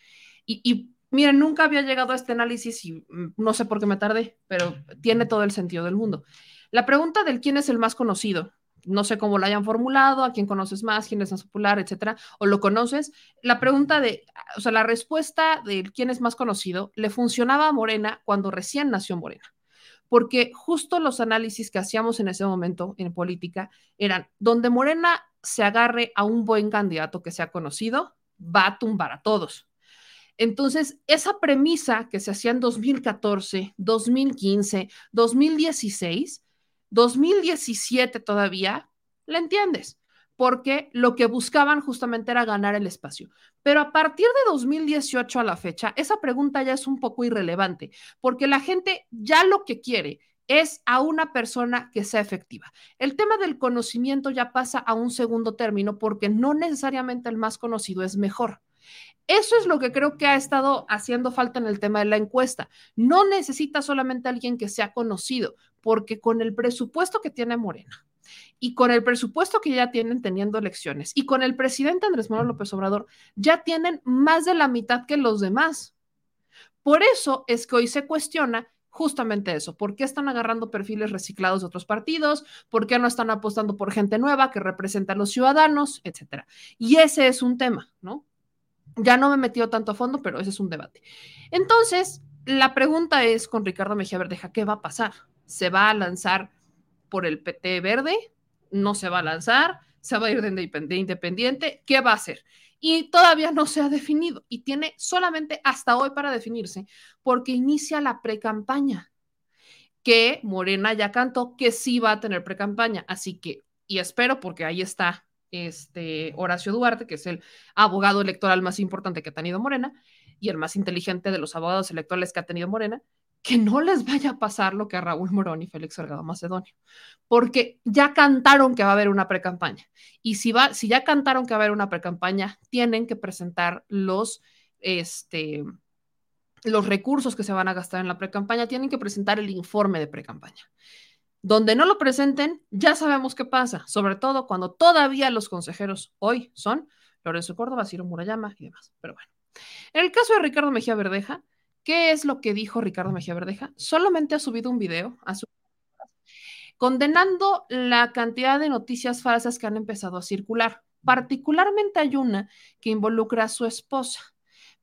y, y Miren, nunca había llegado a este análisis y mm, no sé por qué me tardé, pero tiene todo el sentido del mundo. La pregunta del quién es el más conocido, no sé cómo lo hayan formulado, a quién conoces más, quién es más popular, etcétera, o lo conoces. La pregunta de, o sea, la respuesta del quién es más conocido le funcionaba a Morena cuando recién nació Morena porque justo los análisis que hacíamos en ese momento en política eran donde Morena se agarre a un buen candidato que sea conocido, va a tumbar a todos. Entonces, esa premisa que se hacía en 2014, 2015, 2016, 2017 todavía, la entiendes, porque lo que buscaban justamente era ganar el espacio. Pero a partir de 2018 a la fecha, esa pregunta ya es un poco irrelevante, porque la gente ya lo que quiere es a una persona que sea efectiva. El tema del conocimiento ya pasa a un segundo término porque no necesariamente el más conocido es mejor. Eso es lo que creo que ha estado haciendo falta en el tema de la encuesta. No necesita solamente alguien que sea conocido, porque con el presupuesto que tiene Morena y con el presupuesto que ya tienen teniendo elecciones y con el presidente Andrés Manuel López Obrador, ya tienen más de la mitad que los demás. Por eso es que hoy se cuestiona justamente eso. ¿Por qué están agarrando perfiles reciclados de otros partidos? ¿Por qué no están apostando por gente nueva que representa a los ciudadanos, etcétera? Y ese es un tema, ¿no? Ya no me he metido tanto a fondo, pero ese es un debate. Entonces, la pregunta es con Ricardo Mejía Verdeja, ¿qué va a pasar? ¿Se va a lanzar por el PT verde? ¿No se va a lanzar? ¿Se va a ir de independiente? ¿Qué va a hacer? Y todavía no se ha definido y tiene solamente hasta hoy para definirse porque inicia la pre-campaña que Morena ya cantó que sí va a tener pre-campaña. Así que, y espero porque ahí está este Horacio Duarte, que es el abogado electoral más importante que ha tenido Morena y el más inteligente de los abogados electorales que ha tenido Morena, que no les vaya a pasar lo que a Raúl Morón y Félix Salgado Macedonio, porque ya cantaron que va a haber una precampaña. Y si, va, si ya cantaron que va a haber una precampaña, tienen que presentar los, este, los recursos que se van a gastar en la precampaña, tienen que presentar el informe de precampaña. Donde no lo presenten, ya sabemos qué pasa, sobre todo cuando todavía los consejeros hoy son Lorenzo Córdoba, Ciro Murayama y demás. Pero bueno, en el caso de Ricardo Mejía Verdeja, ¿qué es lo que dijo Ricardo Mejía Verdeja? Solamente ha subido un video condenando la cantidad de noticias falsas que han empezado a circular. Particularmente hay una que involucra a su esposa.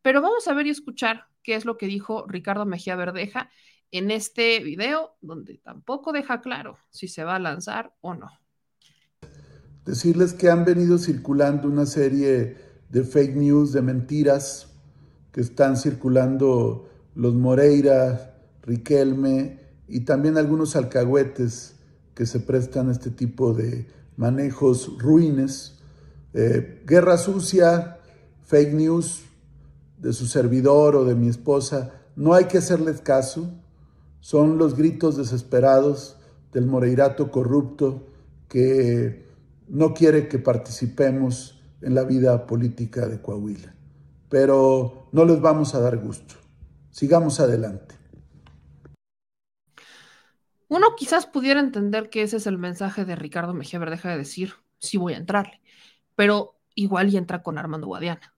Pero vamos a ver y escuchar qué es lo que dijo Ricardo Mejía Verdeja en este video, donde tampoco deja claro si se va a lanzar o no. Decirles que han venido circulando una serie de fake news, de mentiras, que están circulando los Moreira, Riquelme y también algunos alcahuetes que se prestan a este tipo de manejos ruines. Eh, guerra sucia, fake news de su servidor o de mi esposa, no hay que hacerles caso son los gritos desesperados del Moreirato corrupto que no quiere que participemos en la vida política de Coahuila. Pero no les vamos a dar gusto. Sigamos adelante. Uno quizás pudiera entender que ese es el mensaje de Ricardo Mejía Verdeja de decir, sí voy a entrarle, pero igual y entra con Armando Guadiana.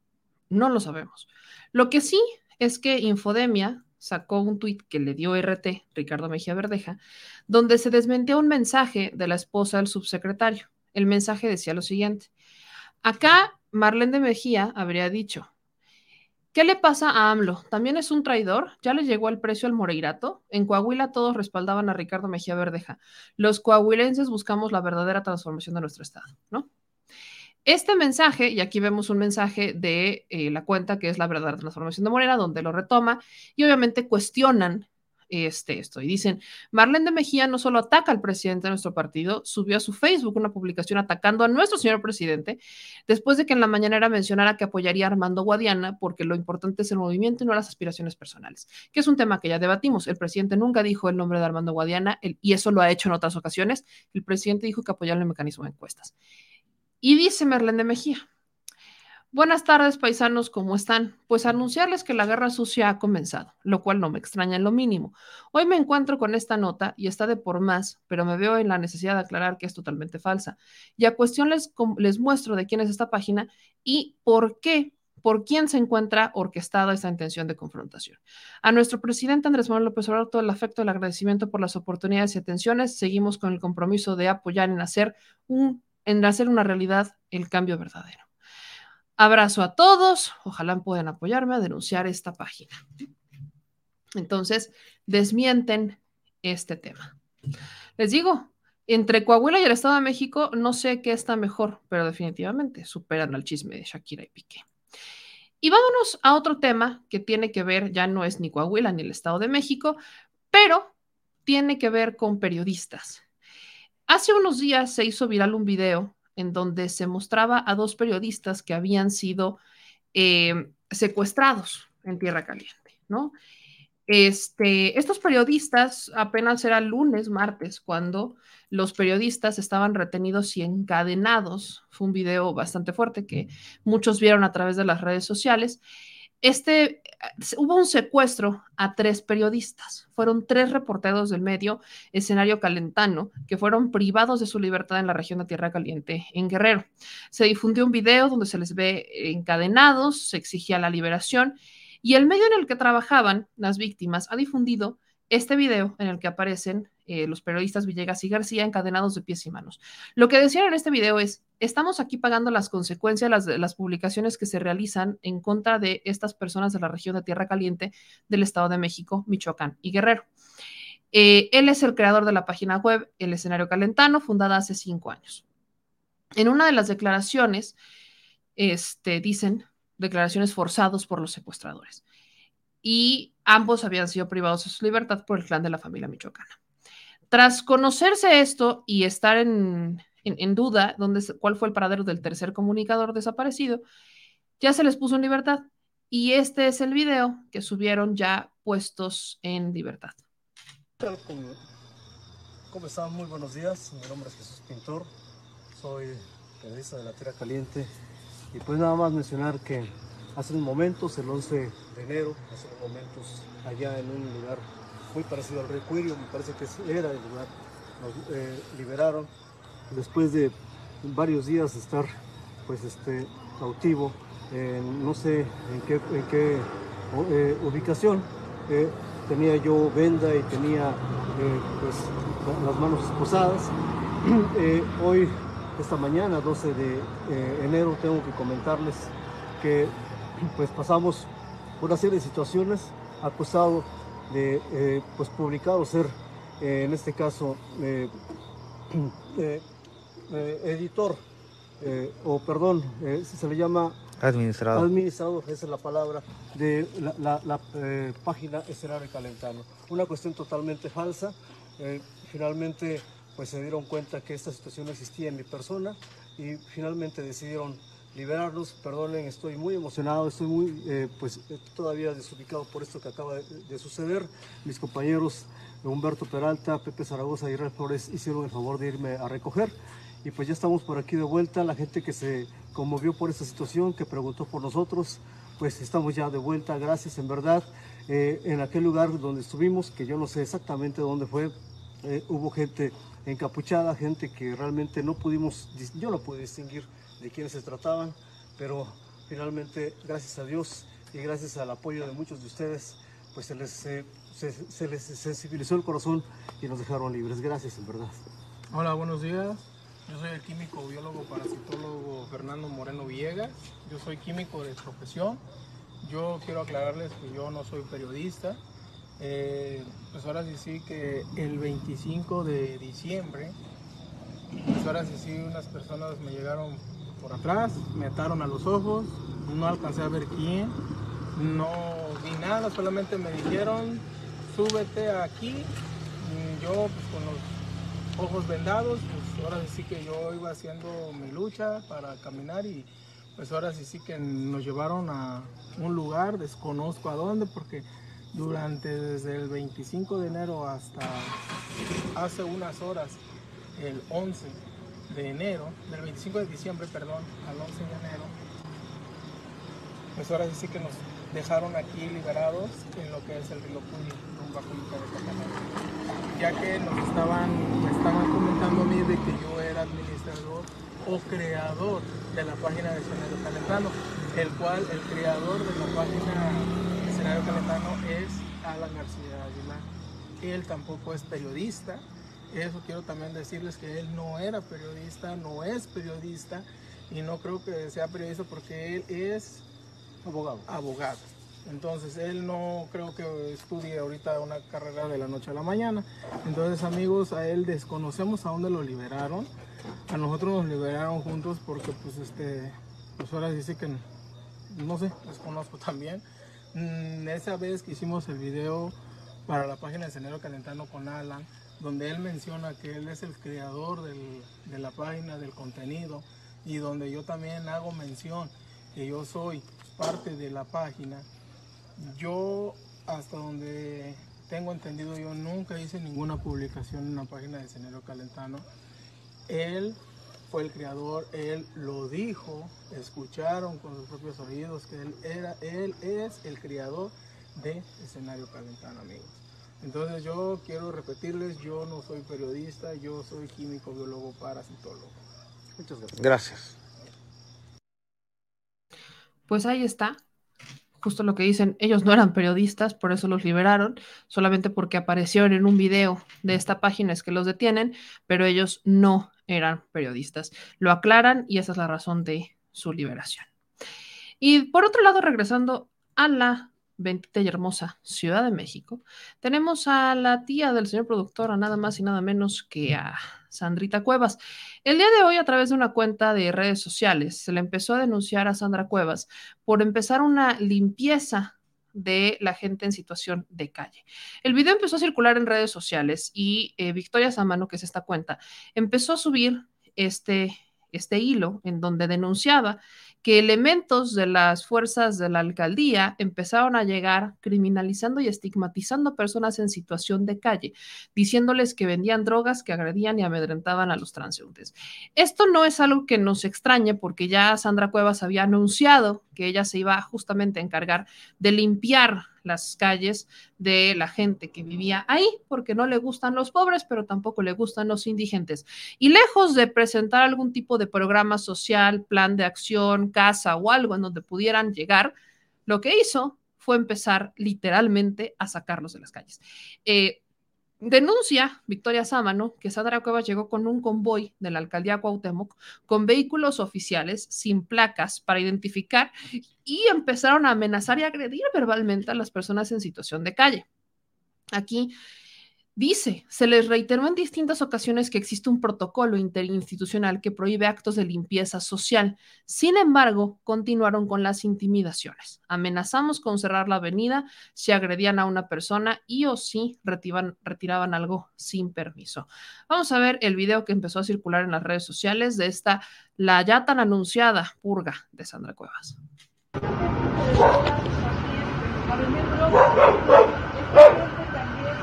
No lo sabemos. Lo que sí es que Infodemia sacó un tuit que le dio RT, Ricardo Mejía Verdeja, donde se desmentía un mensaje de la esposa del subsecretario. El mensaje decía lo siguiente. Acá Marlene de Mejía habría dicho, ¿qué le pasa a AMLO? ¿También es un traidor? ¿Ya le llegó el precio al Moreirato? En Coahuila todos respaldaban a Ricardo Mejía Verdeja. Los coahuilenses buscamos la verdadera transformación de nuestro estado, ¿no? Este mensaje, y aquí vemos un mensaje de eh, la cuenta que es la verdadera transformación de Morena, donde lo retoma y obviamente cuestionan este, esto y dicen, Marlene de Mejía no solo ataca al presidente de nuestro partido, subió a su Facebook una publicación atacando a nuestro señor presidente, después de que en la mañanera mencionara que apoyaría a Armando Guadiana porque lo importante es el movimiento y no las aspiraciones personales, que es un tema que ya debatimos. El presidente nunca dijo el nombre de Armando Guadiana y eso lo ha hecho en otras ocasiones. El presidente dijo que apoyaba el mecanismo de encuestas. Y dice Merlén de Mejía, buenas tardes paisanos, ¿cómo están? Pues anunciarles que la guerra sucia ha comenzado, lo cual no me extraña en lo mínimo. Hoy me encuentro con esta nota y está de por más, pero me veo en la necesidad de aclarar que es totalmente falsa. Y a cuestión les, les muestro de quién es esta página y por qué por quién se encuentra orquestada esta intención de confrontación. A nuestro presidente Andrés Manuel López Obrador todo el afecto, el agradecimiento por las oportunidades y atenciones. Seguimos con el compromiso de apoyar en hacer, un, en hacer una realidad el cambio verdadero. Abrazo a todos. Ojalá puedan apoyarme a denunciar esta página. Entonces, desmienten este tema. Les digo, entre Coahuila y el Estado de México, no sé qué está mejor, pero definitivamente superan al chisme de Shakira y Piqué. Y vámonos a otro tema que tiene que ver, ya no es ni Coahuila ni el Estado de México, pero tiene que ver con periodistas. Hace unos días se hizo viral un video en donde se mostraba a dos periodistas que habían sido eh, secuestrados en Tierra Caliente, ¿no? Este, estos periodistas apenas era lunes, martes, cuando los periodistas estaban retenidos y encadenados. Fue un video bastante fuerte que muchos vieron a través de las redes sociales. Este, hubo un secuestro a tres periodistas. Fueron tres reporteros del medio escenario calentano que fueron privados de su libertad en la región de Tierra Caliente, en Guerrero. Se difundió un video donde se les ve encadenados, se exigía la liberación y el medio en el que trabajaban las víctimas ha difundido este video en el que aparecen eh, los periodistas Villegas y García encadenados de pies y manos. Lo que decían en este video es, estamos aquí pagando las consecuencias de las, publicaciones que se realizan en contra de estas personas de la región de Tierra Caliente del Estado de México, Michoacán y Guerrero. Eh, él es el creador de la página web El Escenario Calentano, fundada hace cinco años. En una de las declaraciones, este, dicen, declaraciones forzados por los secuestradores. Y ambos habían sido privados de su libertad por el clan de la familia michoacana. Tras conocerse esto y estar en, duda dónde, cuál fue el paradero del tercer comunicador desaparecido, ya se les puso en libertad. Y este es el video que subieron ya puestos en libertad. ¿Cómo están? Muy buenos días. Mi nombre es Jesús Pintor. Soy periodista de la Tierra Caliente y pues nada más mencionar que hace unos momentos, el 11 de enero, hace unos momentos allá en un lugar muy parecido al Recuirio, me parece que era el lugar, nos eh, liberaron después de varios días de estar pues este cautivo, no sé en qué, en qué eh, ubicación, eh, tenía yo venda y tenía pues las manos esposadas. hoy esta mañana, 12 de eh, enero, tengo que comentarles que pues pasamos por una serie de situaciones acusado de eh, pues publicar ser eh, en este caso editor o perdón se le llama administrador. administrador esa es la palabra de la, la página Escenario Calentano. Una cuestión totalmente falsa finalmente pues se dieron cuenta que esta situación existía en mi persona y finalmente decidieron liberarnos. Perdonen, estoy muy emocionado, estoy muy, eh, pues eh, todavía desubicado por esto que acaba de, suceder. Mis compañeros Humberto Peralta, Pepe Zaragoza y Israel Flores hicieron el favor de irme a recoger y pues ya estamos por aquí de vuelta. La gente que se conmovió por esta situación, que preguntó por nosotros, pues estamos ya de vuelta, gracias en verdad. Eh, en aquel lugar donde estuvimos, que yo no sé exactamente dónde fue, hubo gente encapuchada, gente que realmente no pudimos, yo no pude distinguir de quiénes se trataban, pero finalmente, gracias a Dios y gracias al apoyo de muchos de ustedes, pues se les, eh, se, les sensibilizó el corazón y nos dejaron libres. Gracias, en verdad. Hola, buenos días. Yo soy el químico biólogo parasitólogo Fernando Moreno Villegas. Yo soy químico de profesión. Yo quiero aclararles que yo no soy periodista. Eh, pues ahora sí sí que el 25 de diciembre, pues ahora sí sí unas personas me llegaron por atrás, me ataron a los ojos, no alcancé a ver quién, no vi nada, solamente me dijeron súbete aquí, y yo pues con los ojos vendados, pues ahora sí que yo iba haciendo mi lucha para caminar y pues ahora sí sí que nos llevaron a un lugar, desconozco a dónde porque durante desde el 25 de enero hasta hace unas horas, el 11 de enero, del 25 de diciembre, perdón, al 11 de enero, pues ahora sí que nos dejaron aquí liberados en lo que es el río Puyo, rumbo a de ya que nos estaban, me estaban comentando a mí de que yo era administrador o creador de la página de Sonero Calentano el cual el creador de la página Escenario Calentano es Alan García Aguilar. Él tampoco es periodista, eso quiero también decirles que él no era periodista, no es periodista y no creo que sea periodista porque él es abogado. abogado. Entonces él no creo que estudie ahorita una carrera de la noche a la mañana. Entonces amigos, a él desconocemos a dónde lo liberaron. A nosotros nos liberaron juntos porque pues este, pues ahora dice que no sé, desconozco también. Mm, esa vez que hicimos el video para la página de Cenero Calentano con Alan, donde él menciona que él es el creador de la página, del contenido, y donde yo también hago mención que yo soy parte de la página. Yo, hasta donde tengo entendido, yo nunca hice ninguna publicación en la página de Cenero Calentano. Él fue el creador, él lo dijo, escucharon con sus propios oídos que él era, él es el creador de escenario calentano, amigos. Entonces yo quiero repetirles, yo no soy periodista, yo soy químico, biólogo, parasitólogo. Muchas gracias. Gracias. Pues ahí está. Justo lo que dicen, ellos no eran periodistas, por eso los liberaron, solamente porque aparecieron en un video de esta página es que los detienen, pero ellos no eran periodistas. Lo aclaran y esa es la razón de su liberación. Y por otro lado, regresando a la bendita y hermosa Ciudad de México, tenemos a la tía del señor productor, a nada más y nada menos que a Sandrita Cuevas. El día de hoy, a través de una cuenta de redes sociales, se le empezó a denunciar a Sandra Cuevas por empezar una limpieza de la gente en situación de calle. El video empezó a circular en redes sociales y eh, Victoria Samano, que es esta cuenta, empezó a subir este, este hilo en donde denunciaba que elementos de las fuerzas de la alcaldía empezaron a llegar criminalizando y estigmatizando personas en situación de calle, diciéndoles que vendían drogas, que agredían y amedrentaban a los transeúntes. Esto no es algo que nos extrañe porque ya Sandra Cuevas había anunciado que ella se iba justamente a encargar de limpiar las calles de la gente que vivía ahí, porque no le gustan los pobres, pero tampoco le gustan los indigentes. Y lejos de presentar algún tipo de programa social, plan de acción, casa o algo en donde pudieran llegar, lo que hizo fue empezar literalmente a sacarlos de las calles. Eh, Denuncia Victoria Sámano que Sandra Cuevas llegó con un convoy de la alcaldía Cuauhtémoc con vehículos oficiales sin placas para identificar y empezaron a amenazar y agredir verbalmente a las personas en situación de calle. Aquí dice, se les reiteró en distintas ocasiones que existe un protocolo interinstitucional que prohíbe actos de limpieza social. Sin embargo, continuaron con las intimidaciones. Amenazamos con cerrar la avenida si agredían a una persona y o si retiraban, algo sin permiso. Vamos a ver el video que empezó a circular en las redes sociales de esta, la ya tan anunciada purga de Sandra Cuevas.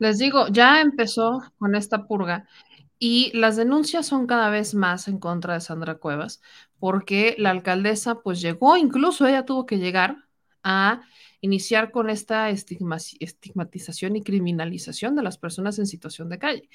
Les digo, ya empezó con esta purga y las denuncias son cada vez más en contra de Sandra Cuevas, porque la alcaldesa pues llegó, incluso ella tuvo que llegar a iniciar con esta estigma- estigmatización y criminalización de las personas en situación de calle.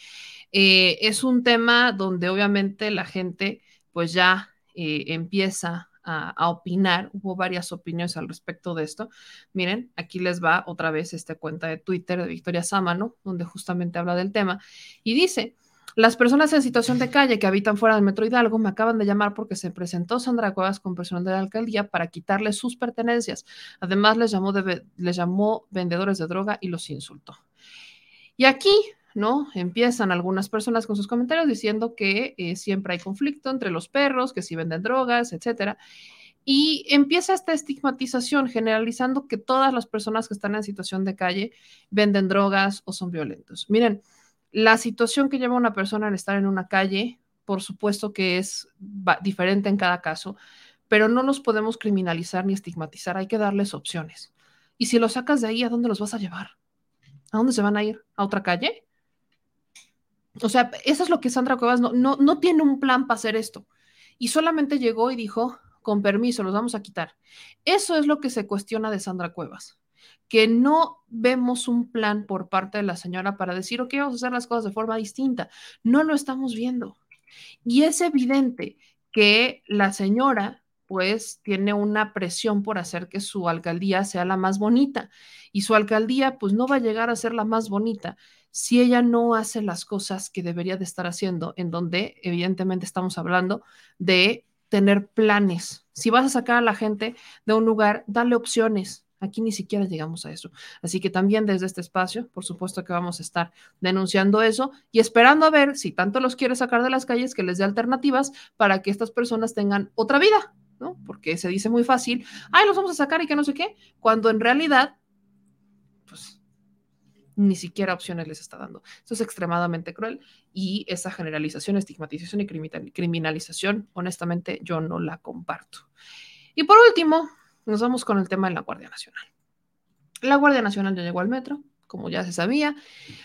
Eh, es un tema donde obviamente la gente pues ya eh, empieza a, opinar. Hubo varias opiniones al respecto de esto. Miren, aquí les va otra vez esta cuenta de Twitter de Victoria Sámano, donde justamente habla del tema y dice. Las personas en situación de calle que habitan fuera del Metro Hidalgo me acaban de llamar porque se presentó Sandra Cuevas con personal de la alcaldía para quitarles sus pertenencias. Además, les llamó, les llamó vendedores de droga y los insultó. Y aquí, ¿no? Empiezan algunas personas con sus comentarios diciendo que eh, siempre hay conflicto entre los perros, que si venden drogas, etcétera. Y empieza esta estigmatización generalizando que todas las personas que están en situación de calle venden drogas o son violentos. Miren, la situación que lleva una persona al estar en una calle, por supuesto que es diferente en cada caso, pero no los podemos criminalizar ni estigmatizar, hay que darles opciones. Y si los sacas de ahí, ¿a dónde los vas a llevar? ¿A dónde se van a ir? ¿A otra calle? O sea, eso es lo que Sandra Cuevas no, no, no tiene un plan para hacer esto. Y solamente llegó y dijo, con permiso, los vamos a quitar. Eso es lo que se cuestiona de Sandra Cuevas, que no vemos un plan por parte de la señora para decir, ok, vamos a hacer las cosas de forma distinta. No lo estamos viendo. Y es evidente que la señora pues tiene una presión por hacer que su alcaldía sea la más bonita y su alcaldía pues no va a llegar a ser la más bonita si ella no hace las cosas que debería de estar haciendo, en donde evidentemente estamos hablando de tener planes. Si vas a sacar a la gente de un lugar, dale opciones. Aquí ni siquiera llegamos a eso. Así que también desde este espacio, por supuesto que vamos a estar denunciando eso y esperando a ver si tanto los quiere sacar de las calles que les dé alternativas para que estas personas tengan otra vida, ¿no? Porque se dice muy fácil, ay, los vamos a sacar y que no sé qué, cuando en realidad, ni siquiera opciones les está dando. Eso es extremadamente cruel y esa generalización, estigmatización y criminalización, honestamente, yo no la comparto. Y por último, nos vamos con el tema de la Guardia Nacional. La Guardia Nacional ya llegó al metro, como ya se sabía.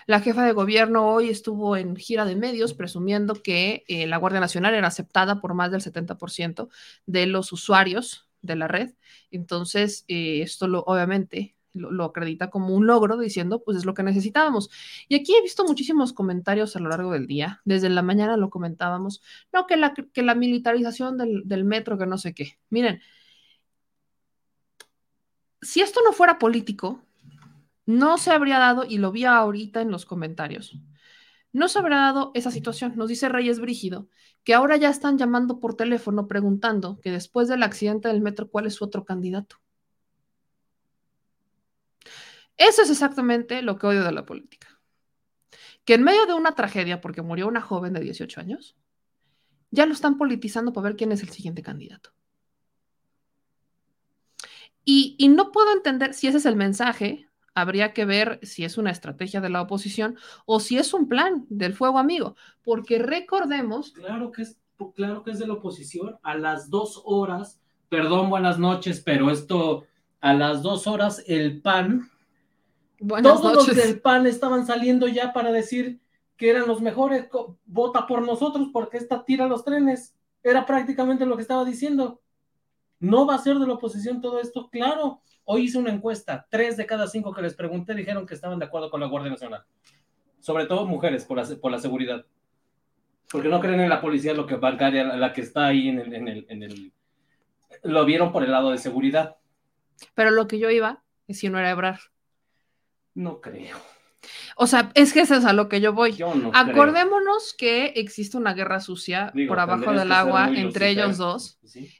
La jefa de gobierno hoy estuvo en gira de medios presumiendo que eh, la Guardia Nacional era aceptada por más del 70% de los usuarios de la red. Entonces, eh, esto lo, obviamente lo, acredita como un logro diciendo, pues es lo que necesitábamos. Y aquí he visto muchísimos comentarios a lo largo del día. Desde la mañana lo comentábamos. No, que la, que la militarización del, del metro, que no sé qué. Miren, si esto no fuera político, no se habría dado, y lo vi ahorita en los comentarios, no se habría dado esa situación. Nos dice Reyes Brígido que ahora ya están llamando por teléfono preguntando que después del accidente del metro, ¿cuál es su otro candidato? Eso es exactamente lo que odio de la política. Que en medio de una tragedia, porque murió una joven de 18 años, ya lo están politizando para ver quién es el siguiente candidato. Y, no puedo entender si ese es el mensaje. Habría que ver si es una estrategia de la oposición o si es un plan del fuego amigo. Porque recordemos. Claro que es, claro que es de la oposición. A las dos horas, perdón, buenas noches, pero esto, a las dos horas, el PAN todos los del PAN estaban saliendo ya para decir que eran los mejores, vota por nosotros porque esta tira los trenes. Era prácticamente lo que estaba diciendo. No va a ser de la oposición todo esto, claro. Hoy hice una encuesta, tres de cada cinco que les pregunté dijeron que estaban de acuerdo con la Guardia Nacional. Sobre todo mujeres, por la, por la seguridad. Porque no creen en la policía lo que bancaria, la que está ahí en el, en el, en el... Lo vieron por el lado de seguridad. Pero lo que yo iba es si no era Ebrar. No creo. O sea, es que eso es a lo que yo voy. Acordémonos que existe una guerra sucia por abajo del agua entre ellos dos,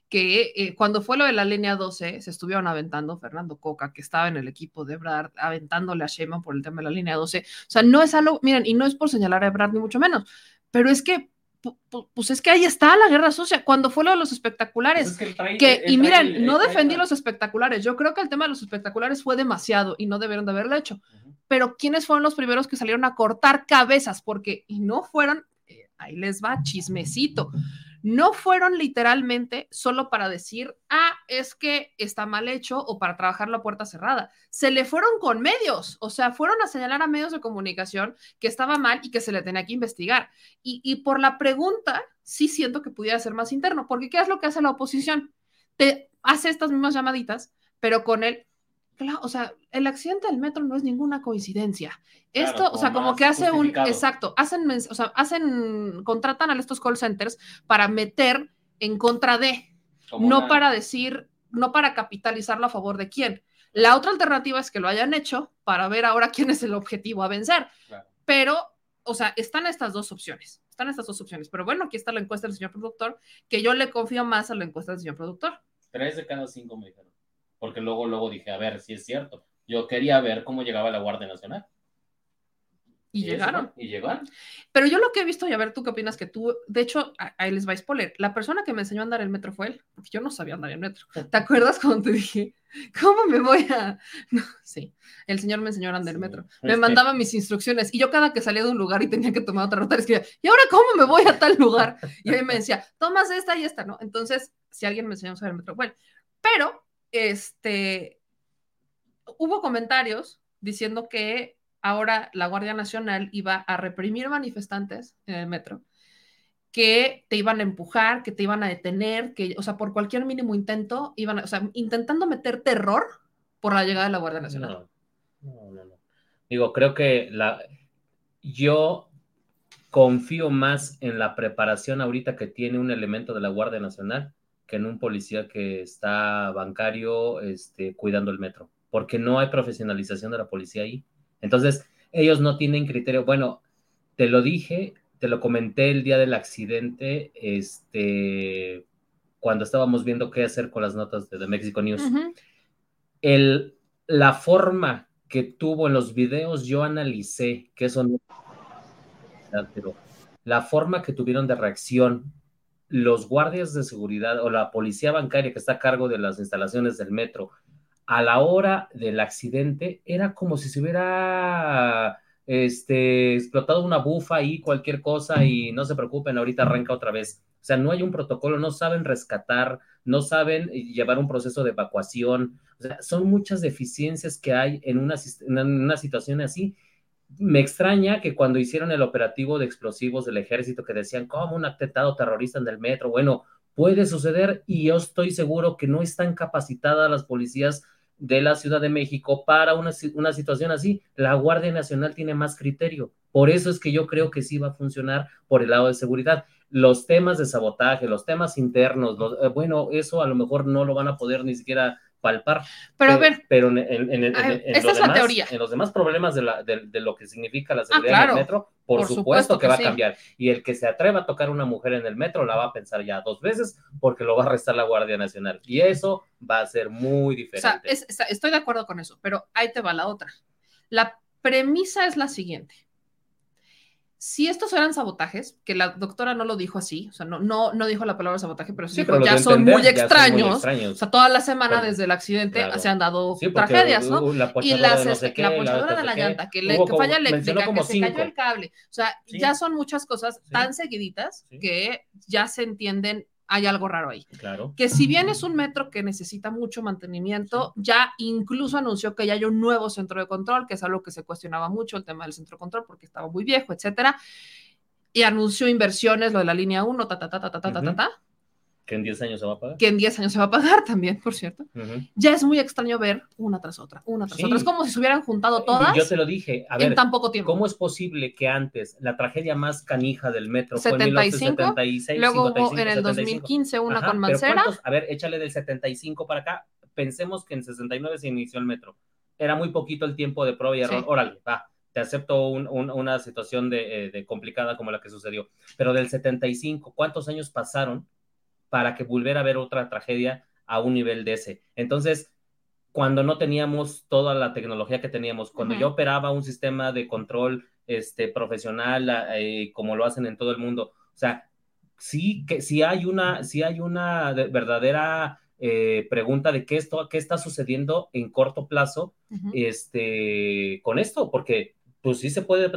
que eh, cuando fue lo de la línea 12, se estuvieron aventando Fernando Coca, que estaba en el equipo de Ebrard, aventándole a Sheinbaum por el tema de la línea 12. O sea, no es algo, miren, y no es por señalar a Ebrard ni mucho menos, pero es que pues es que ahí está la guerra sucia. Cuando fue lo de los espectaculares, pues que, y miren, no defendí los espectaculares. Yo creo que el tema de los espectaculares fue demasiado y no debieron de haberlo hecho. Pero ¿quiénes fueron los primeros que salieron a cortar cabezas? Porque, y no fueron, eh, ahí les va, chismecito no fueron literalmente solo para decir, ah, es que está mal hecho o para trabajar la puerta cerrada. Se le fueron con medios, o sea, fueron a señalar a medios de comunicación que estaba mal y que se le tenía que investigar. Y, por la pregunta, sí siento que pudiera ser más interno, porque ¿qué es lo que hace la oposición? Te hace estas mismas llamaditas, pero con el, o sea, el accidente del metro no es ninguna coincidencia. Esto, o sea, como que hace un, exacto, hacen, o sea, hacen, contratan a estos call centers para meter en contra de, no para decir, no para capitalizarlo a favor de quién. La otra alternativa es que lo hayan hecho para ver ahora quién es el objetivo a vencer. Pero, o sea, están estas dos opciones, están estas dos opciones. Pero bueno, aquí está la encuesta del señor productor, que yo le confío más a la encuesta del señor productor. Tres de cada cinco me dijeron porque luego, luego dije, a ver si es cierto. Yo quería ver cómo llegaba la Guardia Nacional. Y, llegaron. Y llegaron. Pero yo lo que he visto, y a ver, ¿tú qué opinas? Que tú, de hecho, ahí les va a spoiler. La persona que me enseñó a andar el metro fue él, porque yo no sabía andar el metro. ¿Te acuerdas cuando te dije, ¿cómo me voy a...? No, sí, el señor me enseñó a andar el metro. Me mandaba mis instrucciones y yo cada que salía de un lugar y tenía que tomar otra ruta, le escribía, ¿y ahora cómo me voy a tal lugar? Y él me decía, tomas esta y esta, ¿no? Entonces, si alguien me enseñó a usar el metro, bueno, pero, este, hubo comentarios diciendo que ahora la Guardia Nacional iba a reprimir manifestantes en el metro, que te iban a empujar, que te iban a detener, que, o sea, por cualquier mínimo intento, iban a, o sea, intentando meter terror por la llegada de la Guardia Nacional. No, no, no. Digo, creo que la, yo confío más en la preparación ahorita que tiene un elemento de la Guardia Nacional que en un policía que está bancario este, cuidando el metro, porque no hay profesionalización de la policía ahí. Entonces, ellos no tienen criterio. Bueno, te lo dije, te lo comenté el día del accidente, este, cuando estábamos viendo qué hacer con las notas de The Mexico News. el, la forma que tuvo en los videos, yo analicé que eso no... La forma que tuvieron de reacción los guardias de seguridad o la policía bancaria que está a cargo de las instalaciones del metro a la hora del accidente era como si se hubiera este, explotado una bufa ahí, cualquier cosa, y no se preocupen, ahorita arranca otra vez. O sea, no hay un protocolo, no saben rescatar, no saben llevar un proceso de evacuación. O sea, son muchas deficiencias que hay en una, en una situación así. Me extraña que cuando hicieron el operativo de explosivos del ejército que decían, como un atentado terrorista en el metro, bueno, puede suceder y yo estoy seguro que no están capacitadas las policías de la Ciudad de México para una, una, situación así. La Guardia Nacional tiene más criterio. Por eso es que yo creo que sí va a funcionar por el lado de seguridad. Los temas de sabotaje, los temas internos, eh, bueno, eso a lo mejor no lo van a poder ni siquiera palpar. Pero a ver. Pero en, en, los demás, problemas de, la, de, lo que significa la seguridad en el metro, por, supuesto, que, va a cambiar. Y el que se atreva a tocar a una mujer en el metro la va a pensar ya dos veces porque lo va a arrestar la Guardia Nacional. Y eso va a ser muy diferente. O sea, estoy de acuerdo con eso, pero ahí te va la otra. La premisa es la siguiente si estos eran sabotajes, que la doctora no lo dijo así, o sea, no, no, no dijo la palabra sabotaje, pero sí, ya, son muy extraños. O sea, toda la semana desde el accidente se han dado tragedias, ¿no? y las, la apoyadora de la llanta, que, le, que falla eléctrica, que se cayó el cable. O sea, ya son muchas cosas tan seguiditas que ya se entienden hay algo raro ahí. Claro. Que si bien es un metro que necesita mucho mantenimiento, ya incluso anunció que ya hay un nuevo centro de control, que es algo que se cuestionaba mucho, el tema del centro de control, porque estaba muy viejo, etcétera. Y anunció inversiones, lo de la línea 1, ta, ta, ta, ta, ta, ta, ta, ta. Que en 10 años se va a pagar. Que en 10 años se va a pagar también, por cierto. Ya es muy extraño ver una tras otra, una tras otra. Es como si se hubieran juntado todas. Yo te lo dije, a ver, en tan poco tiempo. ¿Cómo es posible que antes la tragedia más canija del metro 75, fue en 1976, luego hubo en el 2015 una con Mancera? A ver, échale del 75 para acá. Pensemos que en 69 se inició el metro. Era muy poquito el tiempo de prueba y error. Órale, va te acepto una situación de, eh, de, complicada como la que sucedió. Pero del 75, ¿cuántos años pasaron para que volviera a haber otra tragedia a un nivel de ese. Entonces, cuando no teníamos toda la tecnología que teníamos, cuando yo operaba un sistema de control este, profesional, eh, como lo hacen en todo el mundo, o sea, sí que si hay una, si hay una verdadera eh, pregunta de qué, esto, qué está sucediendo en corto plazo este, con esto, porque pues sí se puede,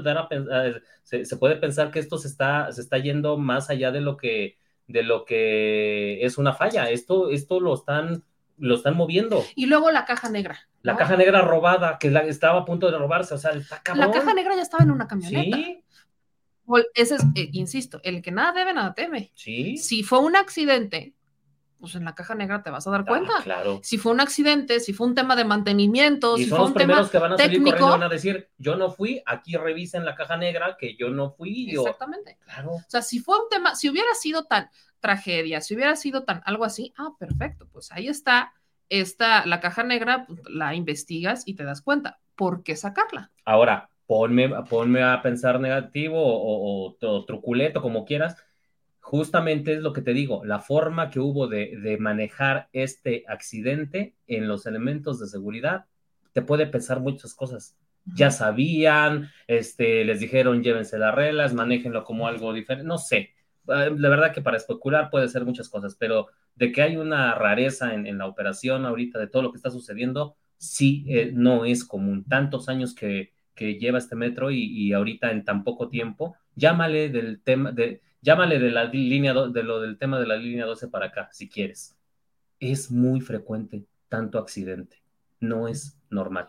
se, se, puede pensar que esto se está, se está yendo más allá de lo que de lo que es una falla. Esto, esto lo están, lo están moviendo. Y luego la caja negra. La caja negra robada, que estaba a punto de robarse, o sea, está La caja negra ya estaba en una camioneta. Sí. Ese es, eh, insisto, el que nada debe, nada teme. Sí. Si fue un accidente, pues en la caja negra te vas a dar ah, cuenta. claro. Si fue un accidente, si fue un tema de mantenimiento, y si son fue los un primeros tema que van a salir técnico, corriendo van a decir, yo no fui, aquí revisen la caja negra que yo no fui. Yo... Exactamente. Claro. O sea, si fue un tema, si hubiera sido tan tragedia, si hubiera sido tan algo así, ah, perfecto, pues ahí está, esta, la caja negra, pues, la investigas y te das cuenta. ¿Por qué sacarla? Ahora, ponme, ponme a pensar negativo o, o, truculeto, como quieras. Justamente es lo que te digo, la forma que hubo de, de manejar este accidente en los elementos de seguridad te puede pensar muchas cosas. Ya sabían, este, les dijeron llévense las reglas, manéjenlo como algo diferente, no sé. Eh, la verdad que para especular puede ser muchas cosas, pero de que hay una rareza en, la operación ahorita de todo lo que está sucediendo, sí eh, no es común. Tantos años que, que lleva este metro y, ahorita en tan poco tiempo, llámale del tema de, llámale de la línea de lo del tema de la línea 12 para acá, si quieres. Es muy frecuente tanto accidente, no es normal.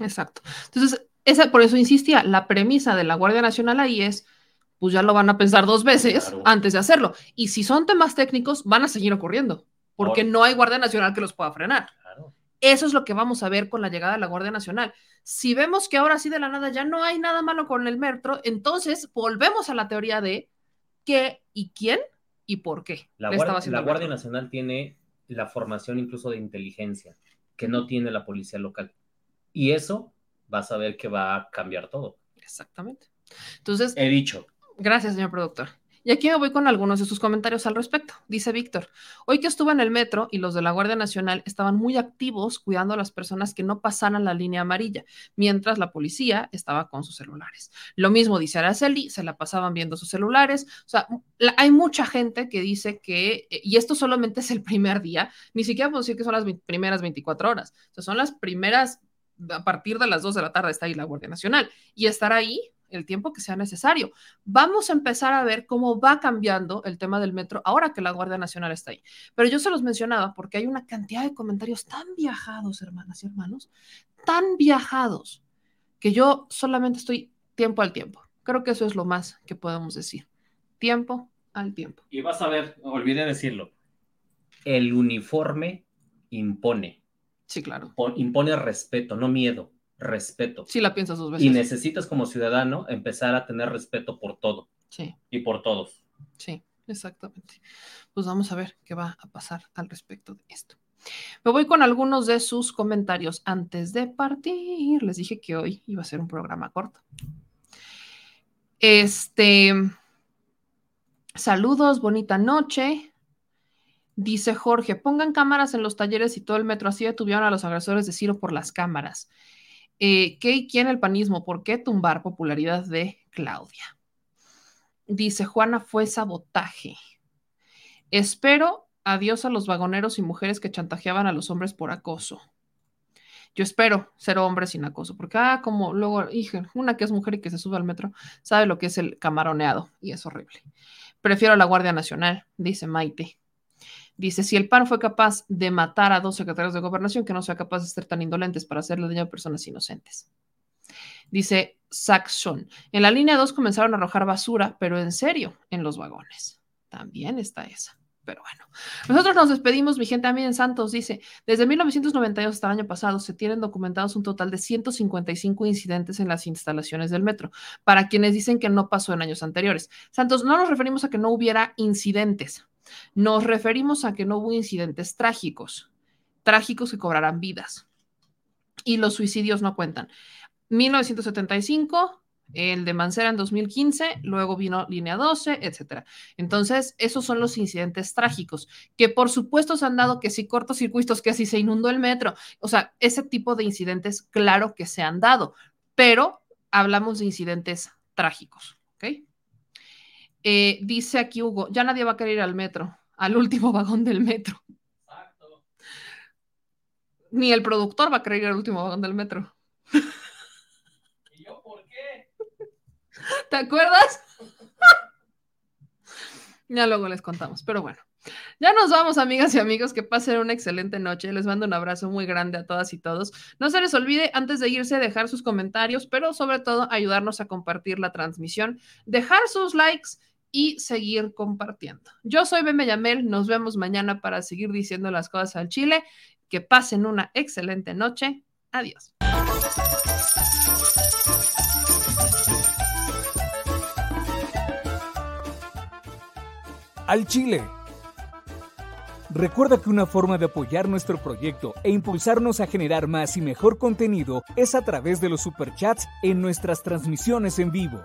Exacto. Entonces, esa, por eso insistía, la premisa de la Guardia Nacional ahí es, pues ya lo van a pensar dos veces antes de hacerlo. Y si son temas técnicos, van a seguir ocurriendo, porque no hay Guardia Nacional que los pueda frenar. Eso es lo que vamos a ver con la llegada de la Guardia Nacional. Si vemos que ahora sí de la nada ya no hay nada malo con el metro, entonces volvemos a la teoría de qué y quién y por qué. La, guardia, la guardia Nacional tiene la formación incluso de inteligencia que no tiene la policía local. Y eso vas a ver que va a cambiar todo. Exactamente. Entonces. He dicho. Gracias, señor productor. Y aquí me voy con algunos de sus comentarios al respecto. Dice Víctor, hoy que estuve en el metro y los de la Guardia Nacional estaban muy activos cuidando a las personas que no pasaran la línea amarilla, mientras la policía estaba con sus celulares. Lo mismo dice Araceli, se la pasaban viendo sus celulares. O sea, hay mucha gente que dice que, eh, y esto solamente es el primer día, ni siquiera puedo decir que son las primeras 24 horas, o sea, son las primeras, a partir de las 2 de la tarde está ahí la Guardia Nacional. Y estar ahí el tiempo que sea necesario. Vamos a empezar a ver cómo va cambiando el tema del metro ahora que la Guardia Nacional está ahí. Pero yo se los mencionaba porque hay una cantidad de comentarios tan viajados, hermanas y hermanos, tan viajados, que yo solamente estoy tiempo al tiempo. Creo que eso es lo más que podemos decir. Tiempo al tiempo. Y vas a ver, olvidé decirlo, el uniforme impone. Sí, claro. impone respeto, no miedo respeto. Sí, la piensas dos veces. Y necesitas como ciudadano empezar a tener respeto por todo. Sí. Y por todos. Sí, exactamente. Pues vamos a ver qué va a pasar al respecto de esto. Me voy con algunos de sus comentarios antes de partir. Les dije que hoy iba a ser un programa corto. Este. Saludos, bonita noche. Dice Jorge, pongan cámaras en los talleres y todo el metro. Así detuvieron a los agresores de Ciro por las cámaras. Eh, ¿Qué y quién el panismo? ¿Por qué tumbar popularidad de Claudia? Dice Juana, fue sabotaje. Espero adiós a los vagoneros y mujeres que chantajeaban a los hombres por acoso. Yo espero ser hombre sin acoso, porque, ah, como luego, hija, una que es mujer y que se sube al metro, sabe lo que es el camaroneado y es horrible. Prefiero a la Guardia Nacional, dice Maite. Dice, si el PAN fue capaz de matar a dos secretarios de gobernación, que no sea capaz de ser tan indolentes para hacerle daño a personas inocentes. Dice Saxon, en la línea 2 comenzaron a arrojar basura, pero en serio, en los vagones. También está esa. Pero bueno, nosotros nos despedimos, mi gente. En Santos dice: desde 1992 hasta el año pasado se tienen documentados un total de 155 incidentes en las instalaciones del metro. Para quienes dicen que no pasó en años anteriores, Santos, no nos referimos a que no hubiera incidentes, nos referimos a que no hubo incidentes trágicos, trágicos que cobrarán vidas. Y los suicidios no cuentan. 1975, el de Mancera en 2015, luego vino línea 12, etcétera. Entonces, esos son los incidentes trágicos, que por supuesto se han dado que si cortocircuitos, que si se inundó el metro, o sea, ese tipo de incidentes, claro que se han dado, pero hablamos de incidentes trágicos, ¿ok? Eh, dice aquí Hugo, ya nadie va a querer ir al metro, al último vagón del metro. Exacto. Ni el productor va a querer ir al último vagón del metro. ¿Y yo por qué? ¿Te acuerdas? ya luego les contamos, pero bueno. Ya nos vamos, amigas y amigos, que pasen una excelente noche. Les mando un abrazo muy grande a todas y todos. No se les olvide, antes de irse, dejar sus comentarios, pero sobre todo ayudarnos a compartir la transmisión, dejar sus likes y seguir compartiendo. Yo soy Beme Yamel, nos vemos mañana para seguir diciendo las cosas al Chile. Que pasen una excelente noche. Adiós. Al Chile. Recuerda que una forma de apoyar nuestro proyecto e impulsarnos a generar más y mejor contenido es a través de los superchats en nuestras transmisiones en vivo.